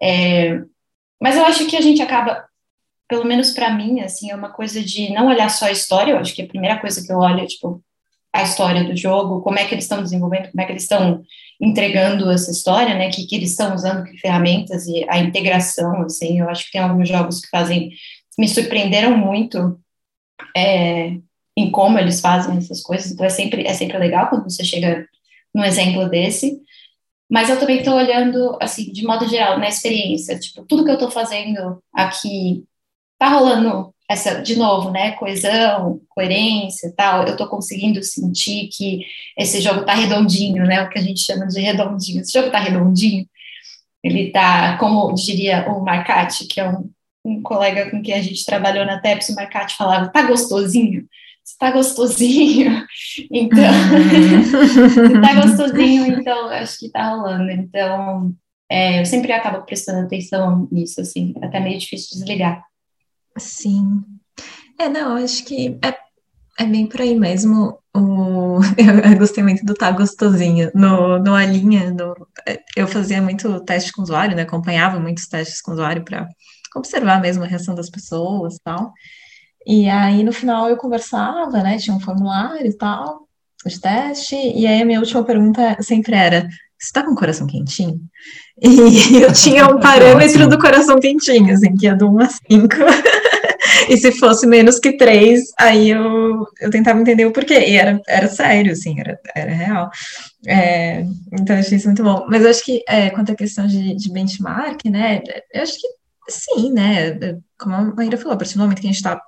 É, mas eu acho que a gente acaba pelo menos para mim, assim, é uma coisa de não olhar só a história, eu acho que a primeira coisa que eu olho é, tipo, a história do jogo, como é que eles estão desenvolvendo, como é que eles estão entregando essa história, né, que, que eles estão usando, que ferramentas e a integração, assim, eu acho que tem alguns jogos que fazem, me surpreenderam muito é, em como eles fazem essas coisas, então é sempre, é sempre legal quando você chega num exemplo desse, mas eu também estou olhando, assim, de modo geral, na experiência, tipo, tudo que eu estou fazendo aqui tá rolando essa, de novo, né, coesão, coerência e tal, eu estou conseguindo sentir que esse jogo está redondinho, né, o que a gente chama de redondinho. Esse jogo está redondinho, ele está, como diria o Marcati, que é um, um, colega com quem a gente trabalhou na TEPS, o Marcati falava, tá gostosinho? Está gostosinho, então, está gostosinho, então, acho que está rolando, então, é, eu sempre acabo prestando atenção nisso, assim, até meio difícil desligar. Sim. É, não, acho que é, é bem por aí mesmo. O, eu, eu gostei muito do tá gostosinho. No, no Alinha, no, eu fazia muito teste com o usuário, né? Acompanhava muitos testes com o usuário para observar mesmo a reação das pessoas e tal. E aí, no final, eu conversava, né? Tinha um formulário e tal, de teste. E aí, a minha última pergunta sempre era: você tá com o coração quentinho? E eu tinha um parâmetro do coração quentinho, assim, que é do 1 a 5. e se fosse menos que 3, aí eu, eu tentava entender o porquê. E era, era sério, assim, era, era real. É, então, eu achei isso muito bom. Mas eu acho que, é, quanto à questão de, de benchmark, né, eu acho que sim, né, como a Maíra falou, a partir do momento que a gente está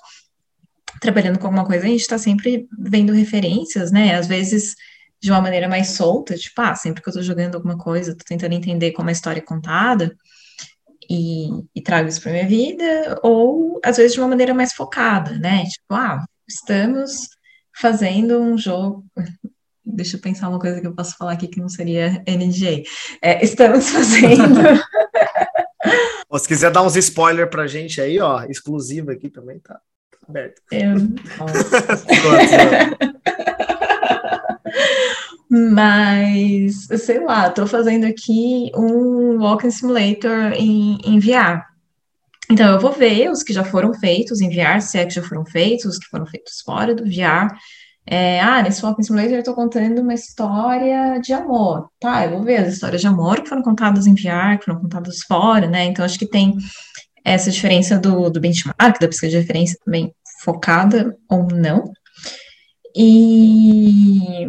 trabalhando com alguma coisa, a gente está sempre vendo referências, né, às vezes de uma maneira mais solta, tipo, ah, sempre que eu tô jogando alguma coisa, tô tentando entender como a história é contada e, e trago isso para minha vida, ou às vezes de uma maneira mais focada, né? Tipo, ah, estamos fazendo um jogo. Deixa eu pensar uma coisa que eu posso falar aqui que não seria NJ. É, estamos fazendo. se quiser dar uns spoiler pra gente aí, ó, exclusivo aqui também, tá aberto. Eu... Mas, sei lá, estou fazendo aqui um Walking Simulator em, em VR. Então, eu vou ver os que já foram feitos em VR, se é que já foram feitos, os que foram feitos fora do VR. É, ah, nesse Walking Simulator eu estou contando uma história de amor. Tá, eu vou ver as histórias de amor que foram contadas em VR, que foram contadas fora, né? Então, acho que tem essa diferença do, do benchmark, da pesquisa de referência também focada ou não. E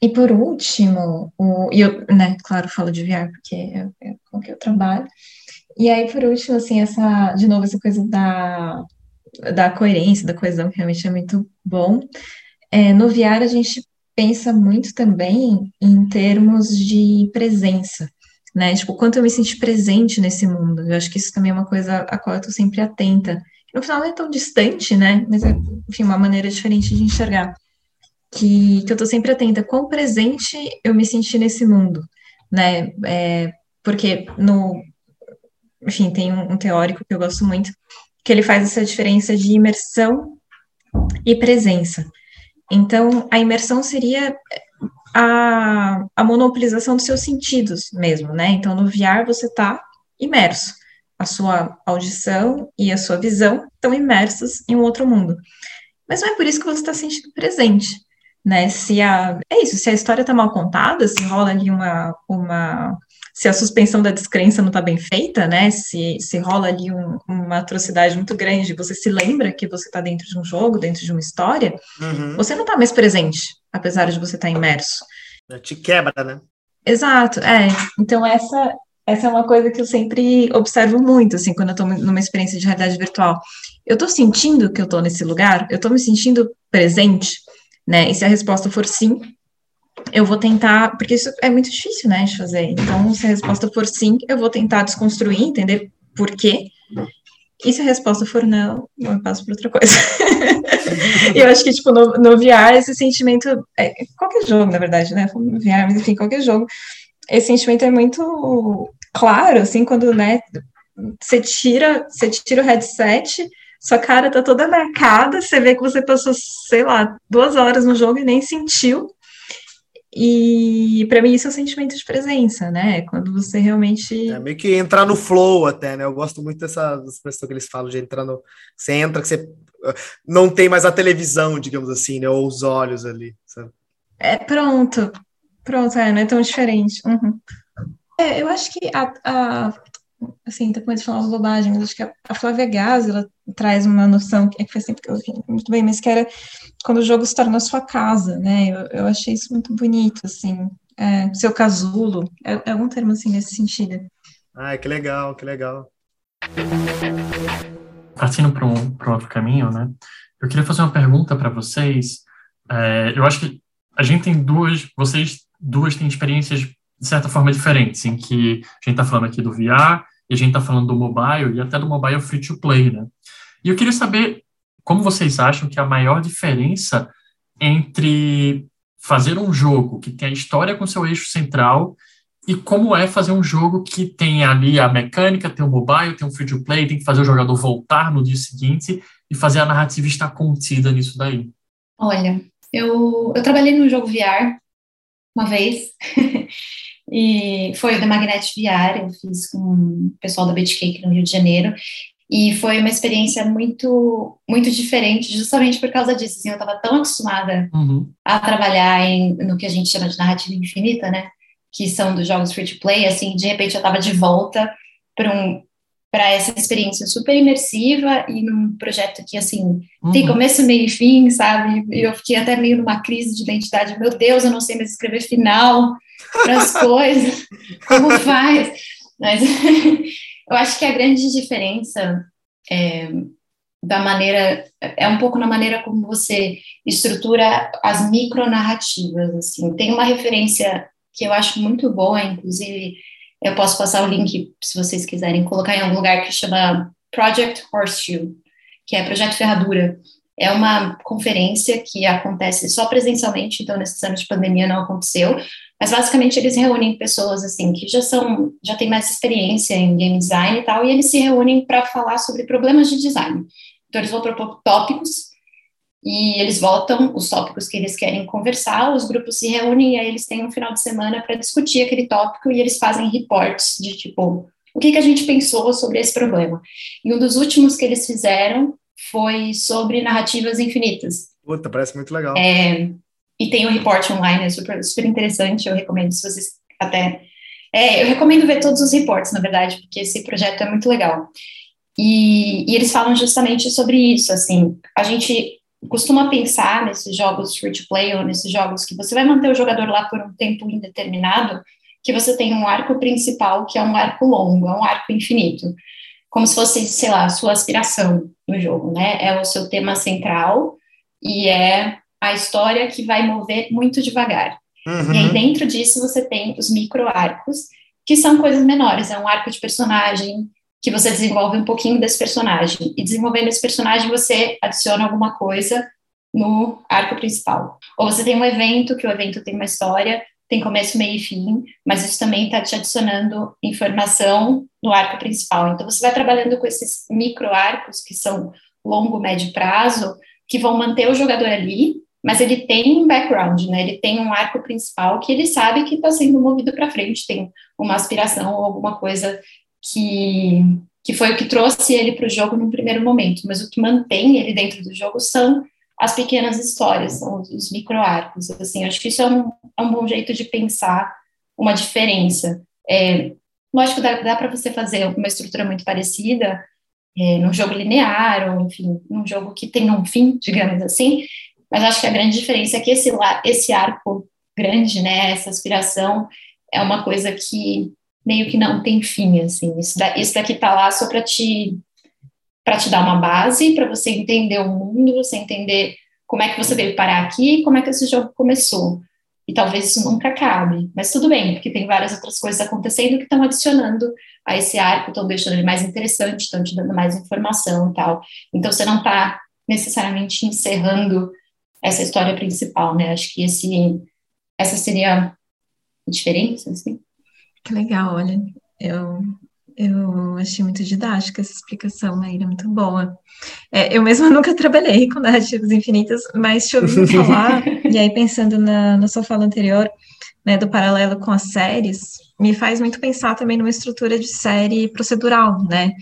e por último, o, e eu, né, claro, falo de VR porque é, é com que eu trabalho. E aí, por último, assim, essa, de novo, essa coisa da, da coerência, da coesão, que realmente é muito bom. É, no VR, a gente pensa muito também em termos de presença, né? Tipo, quanto eu me senti presente nesse mundo. Eu acho que isso também é uma coisa a qual eu estou sempre atenta. No final, não é tão distante, né? Mas é, enfim, uma maneira diferente de enxergar que, que eu estou sempre atenta, quão presente eu me senti nesse mundo, né? É, porque no, enfim, tem um, um, teórico que eu gosto muito, que ele faz essa diferença de imersão e presença. Então, a imersão seria a, a monopolização dos seus sentidos mesmo, né? Então, no VR você está imerso. A sua audição e a sua visão estão imersos em um outro mundo. Mas não é por isso que você está sentindo presente né? Se a é isso, se a história está mal contada, se rola ali uma uma se a suspensão da descrença não está bem feita, né? Se, se rola ali um, uma atrocidade muito grande, você se lembra que você está dentro de um jogo, dentro de uma história, uhum. você não está mais presente, apesar de você estar tá imerso. Te quebra, né? Exato, é. Então essa essa é uma coisa que eu sempre observo muito, assim, quando eu estou numa experiência de realidade virtual. Eu estou sentindo que eu estou nesse lugar, eu estou me sentindo presente, né? E se a resposta for sim, eu vou tentar, porque isso é muito difícil, né, de fazer. Então, se a resposta for sim, eu vou tentar desconstruir, entender por quê. E se a resposta for não, eu passo para outra coisa. e eu acho que, tipo, no, no VR, esse sentimento, é, qualquer jogo, na verdade, né, VR, mas enfim, qualquer jogo, esse sentimento é muito claro, assim, quando, né, você tira, você tira o headset, sua cara tá toda marcada, você vê que você passou, sei lá, duas horas no jogo e nem sentiu. E para mim isso é um sentimento de presença, né? Quando você realmente. É meio que entrar no flow até, né? Eu gosto muito dessa expressão que eles falam de entrar no. Você entra, que você não tem mais a televisão, digamos assim, né? Ou os olhos ali. Sabe? É pronto. Pronto, é, não é tão diferente. Uhum. É, eu acho que a, a assim, tô com medo de falar uma bobagem, mas acho que a, a Flávia Gaz, ela traz uma noção, que é que faz tempo que eu vi muito bem, mas que era quando o jogo se torna a sua casa, né, eu, eu achei isso muito bonito, assim, é, seu casulo, é, é algum termo, assim, nesse sentido. Ah, que legal, que legal. partindo para um, um outro caminho, né? Eu queria fazer uma pergunta para vocês. É, eu acho que a gente tem duas, vocês duas têm experiências de certa forma diferentes, em que a gente está falando aqui do VR e a gente está falando do mobile e até do mobile free to play, né? E eu queria saber como vocês acham que a maior diferença entre fazer um jogo que tem a história com seu eixo central e como é fazer um jogo que tem ali a mecânica, tem o mobile, tem o free to play, tem que fazer o jogador voltar no dia seguinte e fazer a narrativa estar contida nisso daí. Olha, eu, eu trabalhei no jogo VR uma vez e foi o The Magnet VR, eu fiz com o pessoal da Bitcake no Rio de Janeiro e foi uma experiência muito, muito diferente, justamente por causa disso. Assim, eu estava tão acostumada uhum. a trabalhar em, no que a gente chama de narrativa infinita, né? Que são dos jogos free to play. Assim, de repente eu estava de volta para um, para essa experiência super imersiva e num projeto que, assim, uhum. tem começo, meio e fim, sabe? Eu fiquei até meio numa crise de identidade. Meu Deus, eu não sei mais escrever final para as coisas. Como faz? Mas Eu acho que a grande diferença é, da maneira é um pouco na maneira como você estrutura as micronarrativas. Assim, tem uma referência que eu acho muito boa, inclusive eu posso passar o link se vocês quiserem colocar em algum lugar que chama Project Horseshoe, que é Projeto Ferradura. É uma conferência que acontece só presencialmente, então nesses anos de pandemia não aconteceu, mas basicamente eles reúnem pessoas assim que já são, já têm mais experiência em game design e tal, e eles se reúnem para falar sobre problemas de design. Então eles vão propor tópicos e eles votam os tópicos que eles querem conversar, os grupos se reúnem e aí eles têm um final de semana para discutir aquele tópico e eles fazem reports de tipo o que, que a gente pensou sobre esse problema. E um dos últimos que eles fizeram foi sobre narrativas infinitas. Puta, parece muito legal. É, e tem o report online, é super, super interessante, eu recomendo se vocês até... É, eu recomendo ver todos os reports, na verdade, porque esse projeto é muito legal. E, e eles falam justamente sobre isso, assim, a gente costuma pensar nesses jogos free to play ou nesses jogos que você vai manter o jogador lá por um tempo indeterminado, que você tem um arco principal que é um arco longo, é um arco infinito, como se fosse, sei lá, a sua aspiração no jogo, né? É o seu tema central e é a história que vai mover muito devagar. Uhum. E aí, dentro disso, você tem os micro-arcos, que são coisas menores. É um arco de personagem que você desenvolve um pouquinho desse personagem. E desenvolvendo esse personagem, você adiciona alguma coisa no arco principal. Ou você tem um evento, que o evento tem uma história, tem começo, meio e fim, mas isso também está te adicionando informação no arco principal. Então, você vai trabalhando com esses micro-arcos, que são longo, médio prazo, que vão manter o jogador ali, mas ele tem um background, né? Ele tem um arco principal que ele sabe que está sendo movido para frente, tem uma aspiração ou alguma coisa que, que foi o que trouxe ele para o jogo no primeiro momento. Mas o que mantém ele dentro do jogo são as pequenas histórias, são os micro-arcos. Assim, acho que isso é um, é um bom jeito de pensar uma diferença. É, lógico, dá, dá para você fazer uma estrutura muito parecida é, num jogo linear, ou enfim, num jogo que tem um fim, digamos assim, mas acho que a grande diferença é que esse, esse arco grande, né, essa aspiração, é uma coisa que meio que não tem fim, assim. Isso, da, isso daqui tá lá só para te para te dar uma base, para você entender o mundo, você entender como é que você veio parar aqui, como é que esse jogo começou. E talvez isso nunca acabe, mas tudo bem, porque tem várias outras coisas acontecendo que estão adicionando a esse arco, estão deixando ele mais interessante, estão te dando mais informação e tal. Então você não está necessariamente encerrando essa história principal, né? Acho que esse, essa seria a diferença, assim. Que legal, olha, eu, eu achei muito didática essa explicação, Maíra, muito boa. É, eu mesma nunca trabalhei com narrativas infinitas, mas te ouvindo falar, e aí pensando na, na sua fala anterior, né, do paralelo com as séries, me faz muito pensar também numa estrutura de série procedural, né,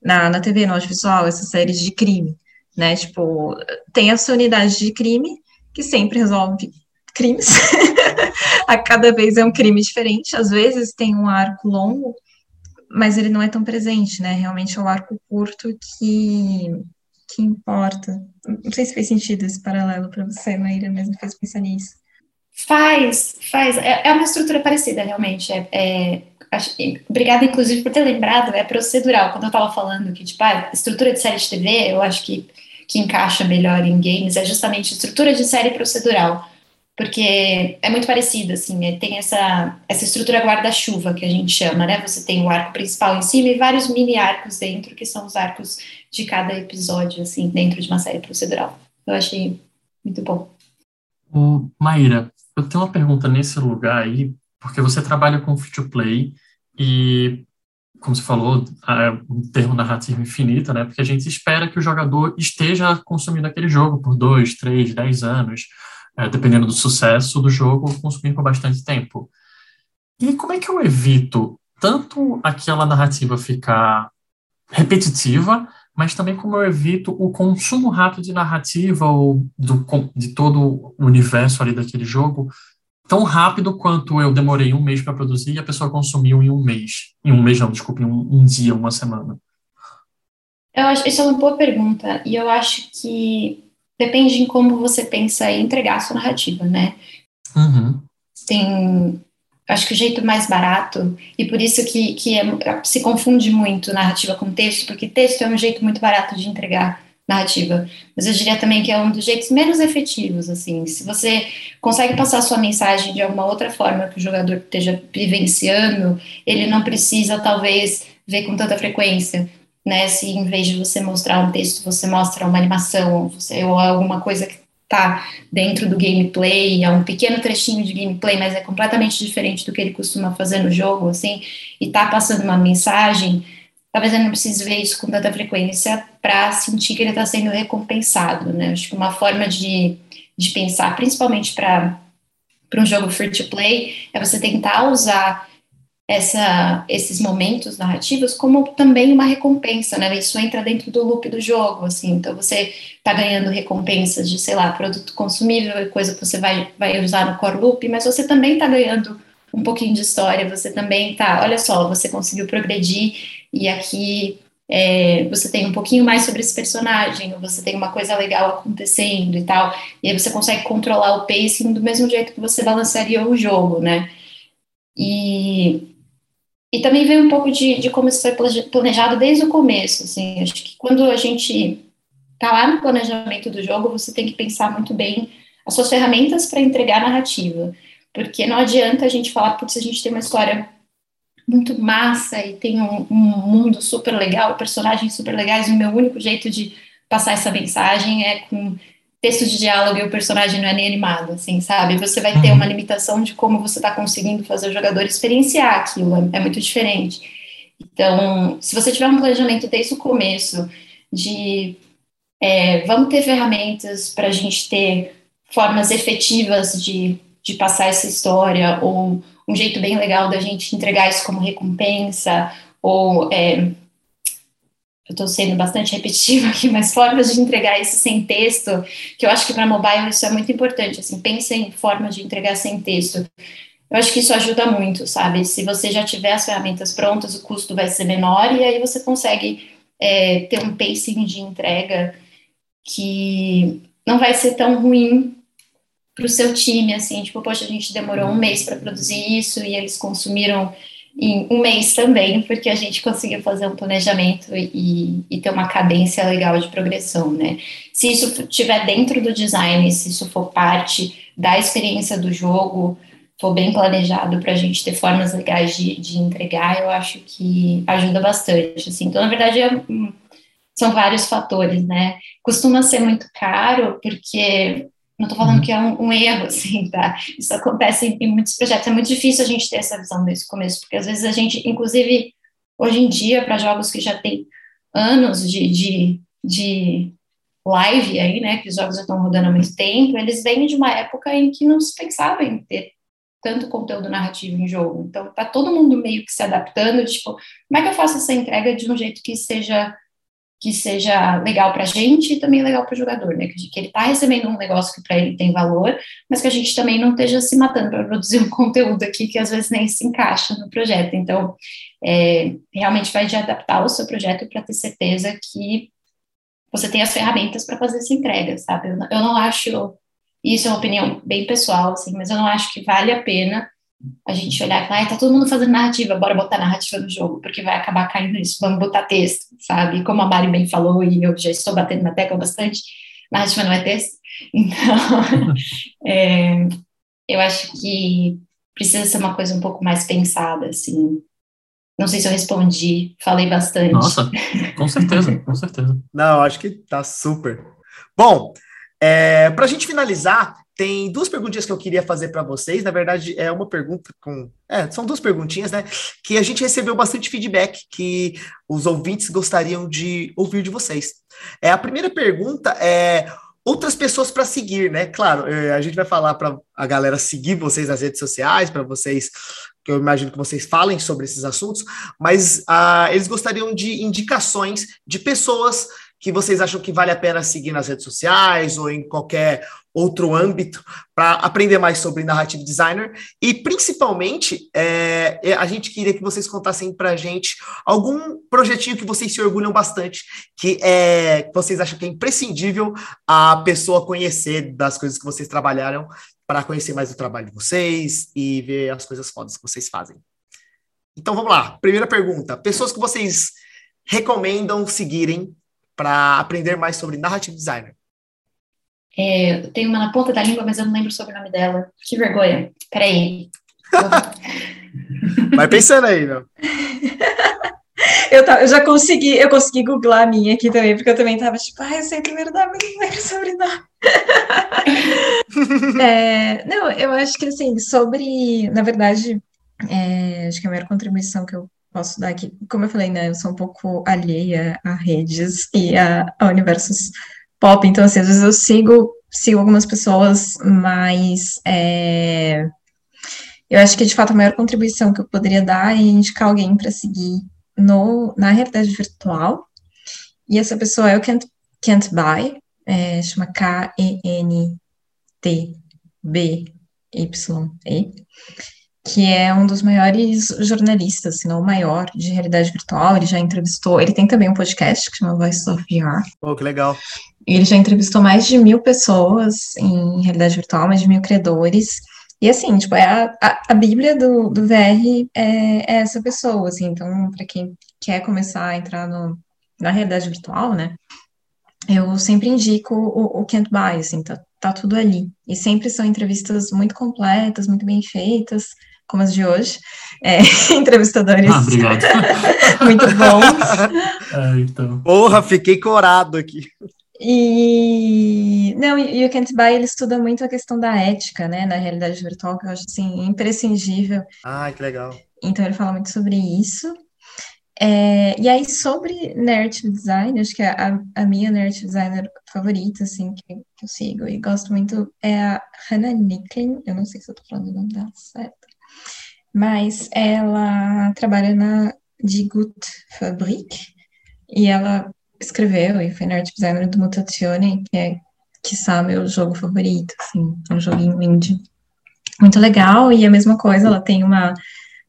na, na TV, no audiovisual, essas séries de crime né? Tipo, tem a sua unidade de crime, que sempre resolve crimes. a cada vez é um crime diferente. Às vezes tem um arco longo, mas ele não é tão presente, né? Realmente é o arco curto que, que importa. Não sei se fez sentido esse paralelo para você, Maíra, mesmo fez pensar nisso. Faz, faz. É, é uma estrutura parecida, realmente. É, é, acho, obrigada, inclusive, por ter lembrado, é procedural. Quando eu estava falando que, tipo, ah, estrutura de série de TV, eu acho que, que encaixa melhor em games, é justamente estrutura de série procedural. Porque é muito parecido, assim, é, tem essa, essa estrutura guarda-chuva que a gente chama, né? Você tem o arco principal em cima e vários mini arcos dentro, que são os arcos de cada episódio, assim, dentro de uma série procedural. Eu achei muito bom. Ô, Maíra, eu tenho uma pergunta nesse lugar aí, porque você trabalha com free-to-play e, como você falou, é um termo narrativo infinito, né? Porque a gente espera que o jogador esteja consumindo aquele jogo por dois, três, dez anos, é, dependendo do sucesso do jogo, consumir por bastante tempo. E como é que eu evito tanto aquela narrativa ficar repetitiva, mas também como eu evito o consumo rápido de narrativa ou do, de todo o universo ali daquele jogo tão rápido quanto eu demorei um mês para produzir e a pessoa consumiu em um mês. Em um mês, não, desculpe, em um, um dia, uma semana. Eu acho, isso é uma boa pergunta, e eu acho que depende em como você pensa em entregar a sua narrativa, né? Uhum. Tem, acho que o jeito mais barato, e por isso que, que é, se confunde muito narrativa com texto, porque texto é um jeito muito barato de entregar narrativa. Mas eu diria também que é um dos jeitos menos efetivos, assim. Se você consegue passar a sua mensagem de alguma outra forma que o jogador esteja vivenciando, ele não precisa, talvez, ver com tanta frequência. Né, se em vez de você mostrar um texto, você mostra uma animação, você, ou alguma coisa que está dentro do gameplay, é um pequeno trechinho de gameplay, mas é completamente diferente do que ele costuma fazer no jogo, assim, e está passando uma mensagem, talvez ele não precise ver isso com tanta frequência para sentir que ele está sendo recompensado, né? Acho que uma forma de, de pensar, principalmente para um jogo free to play, é você tentar usar essa, esses momentos narrativos como também uma recompensa, né? Isso entra dentro do loop do jogo, assim. Então você está ganhando recompensas de, sei lá, produto consumível, coisa que você vai, vai usar no core loop, mas você também está ganhando um pouquinho de história, você também tá, olha só, você conseguiu progredir e aqui é, você tem um pouquinho mais sobre esse personagem, você tem uma coisa legal acontecendo e tal, e aí você consegue controlar o pacing do mesmo jeito que você balancearia o jogo, né? E, e também vem um pouco de, de como isso foi planejado desde o começo, assim, acho que quando a gente tá lá no planejamento do jogo, você tem que pensar muito bem as suas ferramentas para entregar narrativa, porque não adianta a gente falar, putz, a gente tem uma história muito massa e tem um, um, mundo super legal, personagens super legais, e o meu único jeito de passar essa mensagem é com texto de diálogo e o personagem não é nem animado, assim, sabe? Você vai ter uhum. uma limitação de como você está conseguindo fazer o jogador experienciar aquilo, é, é muito diferente. Então, se você tiver um planejamento desde o começo de é, vamos ter ferramentas para a gente ter formas efetivas de, de passar essa história ou um jeito bem legal da gente entregar isso como recompensa, ou é, eu estou sendo bastante repetitiva aqui, mas formas de entregar isso sem texto, que eu acho que para mobile isso é muito importante, assim, pense em formas de entregar sem texto. Eu acho que isso ajuda muito, sabe? Se você já tiver as ferramentas prontas, o custo vai ser menor e aí você consegue é, ter um pacing de entrega que não vai ser tão ruim para o seu time, assim, tipo, poxa, a gente demorou um mês para produzir isso e eles consumiram em um mês também, porque a gente conseguiu fazer um planejamento e, e ter uma cadência legal de progressão, né? Se isso estiver dentro do design, se isso for parte da experiência do jogo, for bem planejado para a gente ter formas legais de, de entregar, eu acho que ajuda bastante, assim. Então, na verdade, é, são vários fatores, né? Costuma ser muito caro, porque não estou falando uhum. que é um, um, erro, assim, tá? Isso acontece em, em, muitos projetos. É muito difícil a gente ter essa visão desde o começo, porque às vezes a gente, inclusive, hoje em dia, para jogos que já têm anos de, de, de live aí, né, que os jogos já estão rodando há muito tempo, eles vêm de uma época em que não se pensava em ter tanto conteúdo narrativo em jogo. Então, tá todo mundo meio que se adaptando, tipo, como é que eu faço essa entrega de um jeito que seja que seja legal para a gente e também legal para o jogador, né? Que, ele está recebendo um negócio que para ele tem valor, mas que a gente também não esteja se matando para produzir um conteúdo aqui que às vezes nem se encaixa no projeto. Então, é, realmente vai de adaptar o seu projeto para ter certeza que você tem as ferramentas para fazer essa entrega, sabe? Eu, eu não acho, isso é uma opinião bem pessoal, assim, mas eu não acho que vale a pena a gente olhar e falar, tá todo mundo fazendo narrativa, bora botar narrativa no jogo, porque vai acabar caindo nisso, vamos botar texto, sabe? Como a Mari bem falou, e eu já estou batendo na tecla bastante, narrativa não é texto. Então, é, eu acho que precisa ser uma coisa um pouco mais pensada, assim. Não sei se eu respondi, falei bastante. Nossa, com certeza, com certeza. Não, acho que tá super. Bom, é, para a gente finalizar, tem duas perguntinhas que eu queria fazer para vocês. Na verdade, é uma pergunta com. É, são duas perguntinhas, né? Que a gente recebeu bastante feedback que os ouvintes gostariam de ouvir de vocês. É, a primeira pergunta é outras pessoas para seguir, né? Claro, é, a gente vai falar para a galera seguir vocês nas redes sociais, para vocês, que eu imagino que vocês falem sobre esses assuntos, mas ah, eles gostariam de indicações de pessoas que vocês acham que vale a pena seguir nas redes sociais ou em qualquer outro âmbito para aprender mais sobre narrative designer? E principalmente é, é a gente queria que vocês contassem para a gente algum projetinho que vocês se orgulham bastante que é que vocês acham que é imprescindível a pessoa conhecer das coisas que vocês trabalharam para conhecer mais o trabalho de vocês e ver as coisas fodas que vocês fazem. Então vamos lá, primeira pergunta: pessoas que vocês recomendam seguirem para aprender mais sobre narrative designer? É, eu tenho uma na ponta da língua, mas eu não lembro sobre o nome dela. Que vergonha. Peraí. Vai pensando aí, meu. Eu, eu, já consegui, eu consegui googlar a minha aqui também, porque eu também tava tipo, ah, eu sei o primeiro nome, mas não lembro sobre nome. é, não, eu acho que assim, sobre, na verdade, é, acho que a maior contribuição que eu posso dar aqui. Como eu falei, né, eu sou um pouco alheia a redes e a, a universos pop, então, assim, às vezes eu sigo, sigo algumas pessoas, mas é, eu acho que, de fato, a maior contribuição que eu poderia dar é indicar alguém para seguir no, na realidade virtual, e essa pessoa é o Kent, Kent Buy, é, chama K-E-N-T-B-Y-E, que é um dos maiores jornalistas, se não o maior, de realidade virtual. Ele já entrevistou, ele tem também um podcast que chama Voice of VR. Pô, que legal. Ele já entrevistou mais de mil pessoas em realidade virtual, mais de mil criadores. E assim, tipo, é a, a, a Bíblia do, do VR é, é, essa pessoa, assim. Então, para quem quer começar a entrar no, na realidade virtual, né? Eu sempre indico o, o Can't Buy, assim, tá, tá tudo ali. E sempre são entrevistas muito completas, muito bem feitas como as de hoje, é, entrevistadores ah, obrigado. muito bons. É, então. Porra, fiquei corado aqui. E não, e o Kent Buy ele estuda muito a questão da ética, né, na realidade virtual, que eu acho assim imprescindível. Ah, que legal. Então ele fala muito sobre isso. É, e aí, sobre narrative design, acho que a, a minha narrative designer favorita, assim, que, que, eu sigo e gosto muito, é a Hannah Nicklin. Eu não sei se eu tô falando o nome dela certo mas ela trabalha na Digut Fabrik e ela escreveu e foi na art designer do Mutazione, que é, que sabe, meu jogo favorito, assim, é um joguinho indie. Muito legal, e a mesma coisa, ela tem uma,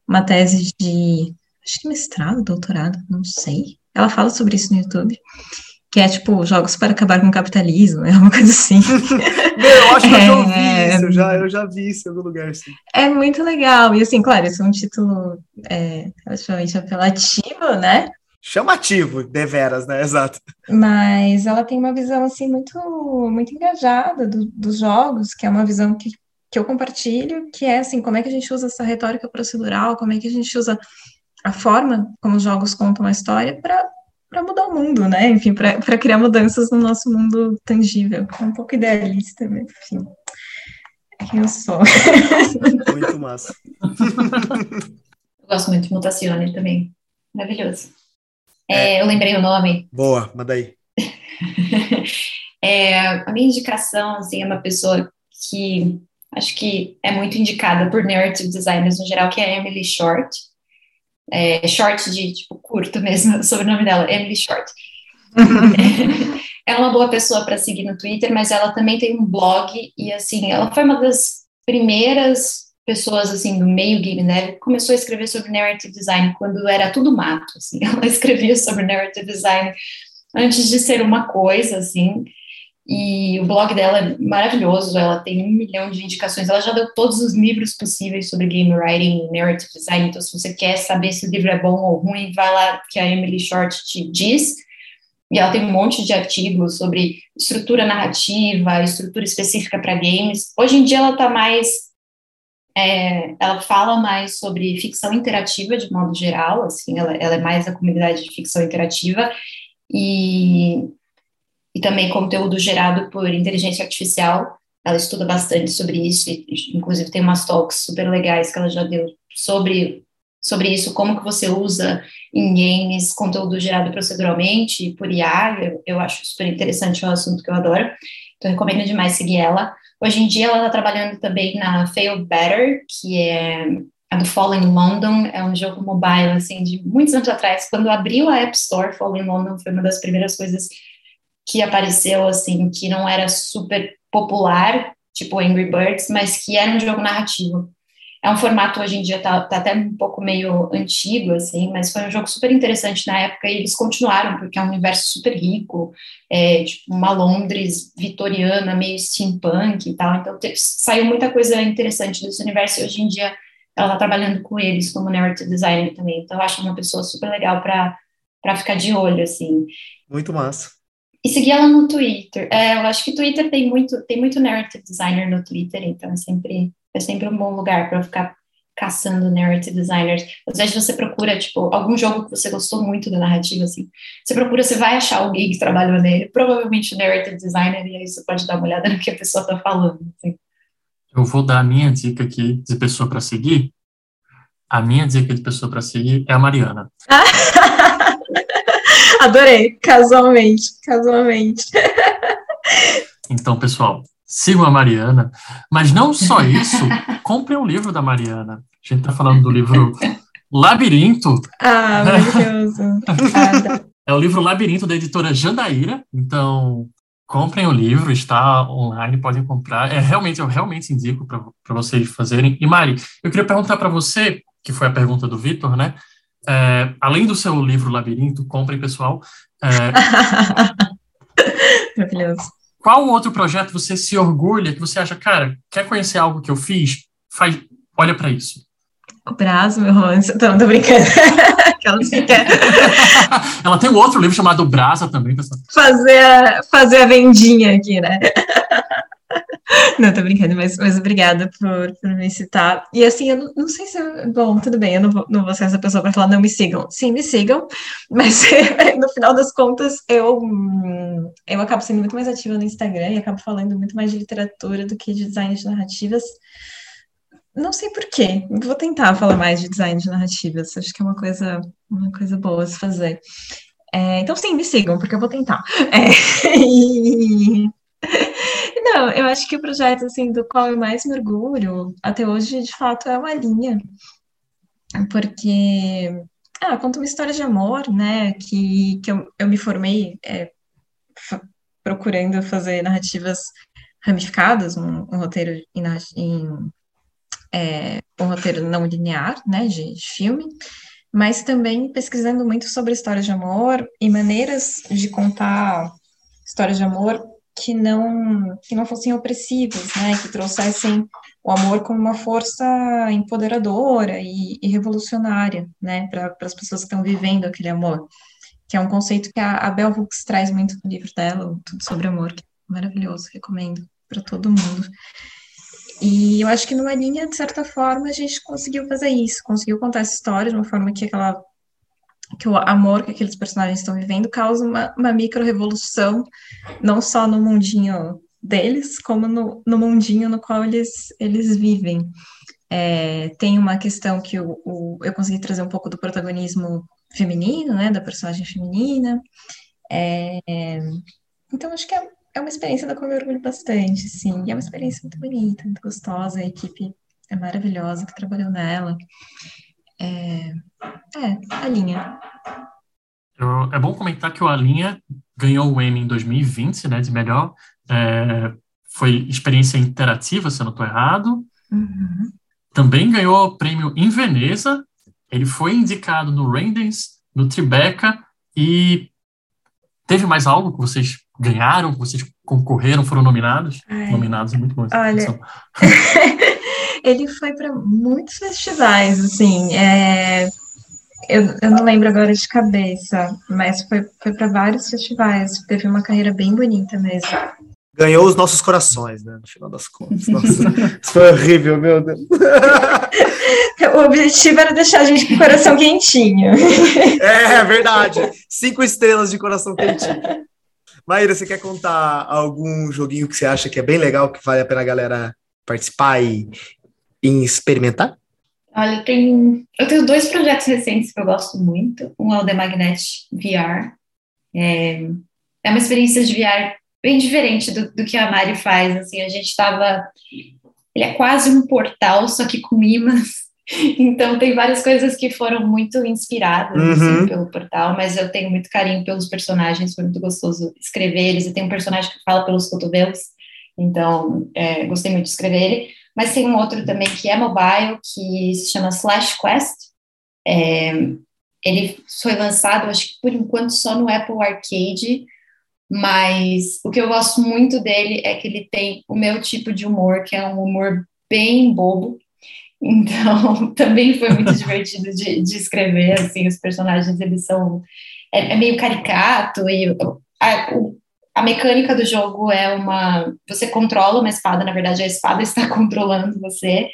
uma tese de, acho que mestrado, doutorado, não sei, ela fala sobre isso no YouTube, que é tipo jogos para acabar com o capitalismo, é uma coisa assim. Eu acho que é, eu já ouvi é, isso, eu já, eu já vi isso em algum lugar assim. É muito legal, e assim, claro, isso é um título é, relativamente apelativo, né? Chamativo, deveras, né? Exato. Mas ela tem uma visão assim muito, muito engajada do, dos jogos, que é uma visão que, que eu compartilho, que é assim, como é que a gente usa essa retórica procedural, como é que a gente usa a forma como os jogos contam a história para para mudar o mundo, né? Enfim, para criar mudanças no nosso mundo tangível. É um pouco idealista, mas enfim. É quem eu sou. Muito massa. eu gosto muito de Mutazione também. Maravilhoso. É, é, eu lembrei o nome. Boa, manda aí. é, a minha indicação assim, é uma pessoa que acho que é muito indicada por narrative designers no geral, que é a Emily Short é, short de, tipo, curto mesmo, sobre o nome dela, Emily Short. ela é uma boa pessoa para seguir no Twitter, mas ela também tem um blog, e assim, ela foi uma das primeiras pessoas, assim, do meio game né, começou a escrever sobre narrative design quando era tudo mato, assim, ela escrevia sobre narrative design antes de ser uma coisa, assim, E o blog dela é maravilhoso, ela tem um milhão de indicações, ela já deu todos os livros possíveis sobre game writing e narrative design, então se você quer saber se o livro é bom ou ruim, vai lá que a Emily Short te diz. E ela tem um monte de artigos sobre estrutura narrativa, estrutura específica para games. Hoje em dia ela está mais é, ela fala mais sobre ficção interativa de modo geral, assim, ela, ela, é mais da comunidade de ficção interativa e, e também conteúdo gerado por inteligência artificial. Ela estuda bastante sobre isso, e, inclusive tem umas talks super legais que ela já deu sobre sobre isso, como que você usa em games conteúdo gerado proceduralmente por IA, eu, eu acho super interessante, é um assunto que eu adoro, então recomendo demais seguir ela. Hoje em dia ela está trabalhando também na Fail Better, que é a do Fallen London, é um jogo mobile, assim, de muitos anos atrás, quando abriu a App Store, Fallen London foi uma das primeiras coisas que apareceu, assim, que não era super popular, tipo Angry Birds, mas que era um jogo narrativo. É um formato hoje em dia tá, tá, até um pouco meio antigo, assim, mas foi um jogo super interessante na época e eles continuaram, porque é um universo super rico, é, tipo uma Londres vitoriana, meio steampunk e tal, então te, saiu muita coisa interessante desse universo e hoje em dia ela tá trabalhando com eles como narrative designer também, então eu acho uma pessoa super legal para ficar de olho, assim. Muito massa. E seguir ela no Twitter. É, eu acho que Twitter tem muito, tem muito narrative designer no Twitter, então é sempre é sempre um bom lugar para ficar caçando narrative designers. Às vezes você procura, tipo, algum jogo que você gostou muito da narrativa, assim, você procura, você vai achar alguém que trabalhou nele, provavelmente narrative designer, e aí você pode dar uma olhada no que a pessoa está falando, assim. Eu vou dar a minha dica aqui de pessoa para seguir. A minha dica de pessoa para seguir é a Mariana. Adorei, casualmente, casualmente. Então, pessoal, sigam a Mariana. Mas não só isso, comprem o um livro da Mariana. A gente está falando do livro Labirinto. Ah, maravilhoso. é o livro Labirinto da editora Jandaíra. Então, comprem o livro, está online, podem comprar. É realmente, eu realmente indico para vocês fazerem. E Mari, eu queria perguntar para você, que foi a pergunta do Vitor, né? É, além do seu livro Labirinto, comprem, pessoal. É, Maravilhoso. Qual outro projeto você se orgulha, que você acha, cara, quer conhecer algo que eu fiz? Faz, olha para isso. O Braço, meu romance. Não, tô brincando. Ela tem um outro livro chamado Brasa também, pessoal. Fazer a, fazer a vendinha aqui, né? Não, tô brincando, mas, mas obrigada por, por me citar. E assim, eu não, não sei se. Bom, tudo bem, eu não vou, não vou ser essa pessoa para falar, não me sigam. Sim, me sigam, mas no final das contas, eu, eu acabo sendo muito mais ativa no Instagram e acabo falando muito mais de literatura do que de design de narrativas. Não sei por quê, vou tentar falar mais de design de narrativas, acho que é uma coisa, uma coisa boa se fazer. É, então, sim, me sigam, porque eu vou tentar. É, e não, eu acho que o projeto assim do qual eu mais me orgulho até hoje, de fato, é uma linha, porque ah, conta uma história de amor, né? Que, que eu, eu me formei é, procurando fazer narrativas ramificadas, um, um roteiro em, em é, um roteiro não linear, né? De, de filme mas também pesquisando muito sobre histórias de amor e maneiras de contar histórias de amor que não que não fossem opressivos, né, que trouxessem o amor como uma força empoderadora e, e revolucionária, né, para as pessoas que estão vivendo aquele amor, que é um conceito que a, a Bell Hooks traz muito no livro dela, Tudo sobre Amor, que é maravilhoso, recomendo para todo mundo. E eu acho que numa linha, de certa forma, a gente conseguiu fazer isso, conseguiu contar essa história de uma forma que aquela que o amor que aqueles personagens estão vivendo causa uma, uma micro-revolução, não só no mundinho deles, como no, no mundinho no qual eles, eles vivem. É, tem uma questão que o, o, eu consegui trazer um pouco do protagonismo feminino, né, da personagem feminina. É, então, acho que é, é uma experiência da qual eu orgulho bastante, sim. E é uma experiência muito bonita, muito gostosa. A equipe é maravilhosa que trabalhou nela. É, é a linha. É bom comentar que o Alinha ganhou o Emmy em 2020, né, de melhor. É, foi experiência interativa, se eu não estou errado. Uhum. Também ganhou o prêmio em Veneza. Ele foi indicado no Raindance, no Tribeca e teve mais algo que vocês ganharam, que vocês concorreram, foram nominados? Ai. Nominados é muito bom. Olha. Ele foi para muitos festivais, assim. é, eu, eu não lembro agora de cabeça, mas foi, foi para vários festivais. Teve uma carreira bem bonita mesmo. Ganhou os nossos corações, né? No final das contas. Nossa, isso foi horrível, meu Deus. O objetivo era deixar a gente com o coração quentinho. É, é verdade. Cinco estrelas de coração quentinho. Maíra, você quer contar algum joguinho que você acha que é bem legal, que vale a pena a galera participar e, e experimentar? Olha, tenho, eu tenho dois projetos recentes que eu gosto muito. Um é o The Magnet VR. É, é uma experiência de VR bem diferente do, do que a Mari faz. Assim, a gente estava. Ele é quase um portal, só que com imãs. Então, tem várias coisas que foram muito inspiradas Uhum. assim, pelo portal, mas eu tenho muito carinho pelos personagens, foi muito gostoso escrever eles. E tem um personagem que fala pelos cotovelos, então é, gostei muito de escrever ele. Mas tem um outro também que é mobile, que se chama Slash Quest. É, ele foi lançado, acho que por enquanto, só no Apple Arcade, mas o que eu gosto muito dele é que ele tem o meu tipo de humor, que é um humor bem bobo. Então, também foi muito divertido de, de escrever, assim, os personagens, eles são... É, é meio caricato e a, o- a mecânica do jogo é uma... Você controla uma espada, na verdade, a espada está controlando você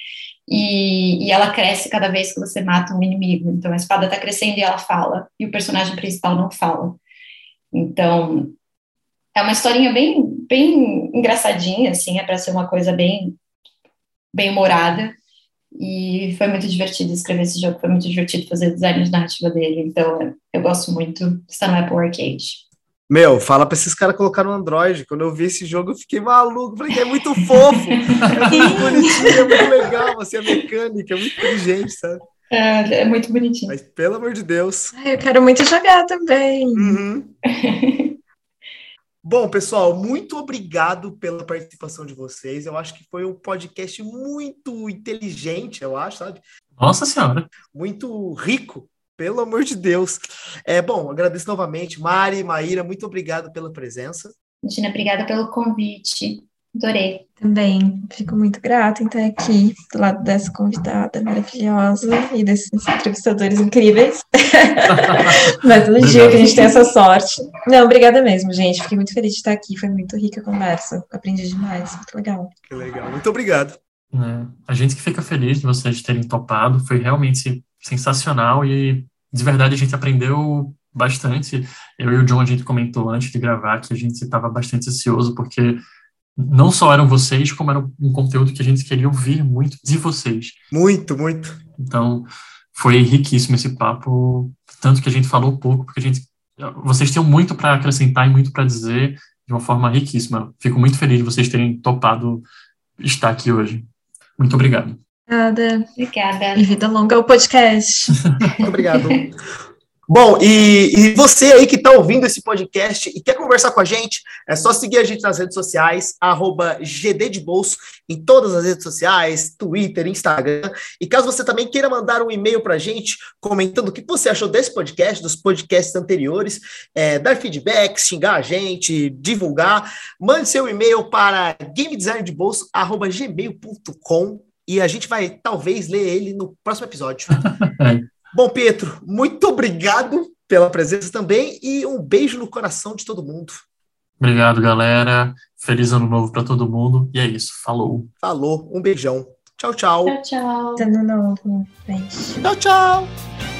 e, e ela cresce cada vez que você mata um inimigo. Então, a espada está crescendo e ela fala, e o personagem principal não fala. Então, é uma historinha bem, bem engraçadinha, assim, é para ser uma coisa bem, bem humorada. E foi muito divertido escrever esse jogo, foi muito divertido fazer o design de narrativa dele. Então, eu gosto muito. Está no Apple Arcade. Meu, fala pra esses caras colocar no Android. Quando eu vi esse jogo, eu fiquei maluco. Falei que é muito fofo, é muito bonitinho, é muito legal, assim, a mecânica, é muito inteligente, sabe? É, é muito bonitinho. Mas pelo amor de Deus. Ai, eu quero muito jogar também. Uhum. Bom, pessoal, muito obrigado pela participação de vocês. Eu acho que foi um podcast muito inteligente, eu acho, sabe? Nossa Senhora. Muito rico, pelo amor de Deus. É bom, agradeço novamente, Mari, Maíra, muito obrigado pela presença. Regina, obrigada pelo convite. Adorei. Também fico muito grata em estar aqui do lado dessa convidada maravilhosa e desses entrevistadores incríveis. Mas no dia que a gente tem essa sorte. Não, obrigada mesmo, gente. Fiquei muito feliz de estar aqui. Foi muito rica a conversa. Aprendi demais. Muito legal. Que legal, muito obrigado. É, a gente que fica feliz de vocês terem topado, foi realmente sensacional e de verdade a gente aprendeu bastante. Eu e o John a gente comentou antes de gravar que a gente estava bastante ansioso porque não só eram vocês, como era um conteúdo que a gente queria ouvir muito de vocês. Muito, muito. Então foi riquíssimo esse papo, tanto que a gente falou pouco, porque a gente vocês tinham muito para acrescentar e muito para dizer de uma forma riquíssima. Fico muito feliz de vocês terem topado estar aqui hoje. Muito obrigado. Nada. Obrigada. E vida longa ao podcast. Muito obrigado. Bom, e, e você aí que está ouvindo esse podcast e quer conversar com a gente, é só seguir a gente nas redes sociais, arroba GD de Bolso, em todas as redes sociais, Twitter, Instagram. E caso você também queira mandar um e-mail para a gente, comentando o que você achou desse podcast, dos podcasts anteriores, é, dar feedback, xingar a gente, divulgar, mande seu e-mail para gamedesigndebolso.gmail.com e a gente vai talvez ler ele no próximo episódio. Bom, Pietro, muito obrigado pela presença também e um beijo no coração de todo mundo. Obrigado, galera. Feliz ano novo para todo mundo. E é isso. Falou. Falou, um beijão. Tchau, tchau. Tchau, tchau. Ano novo, gente. Tchau, tchau.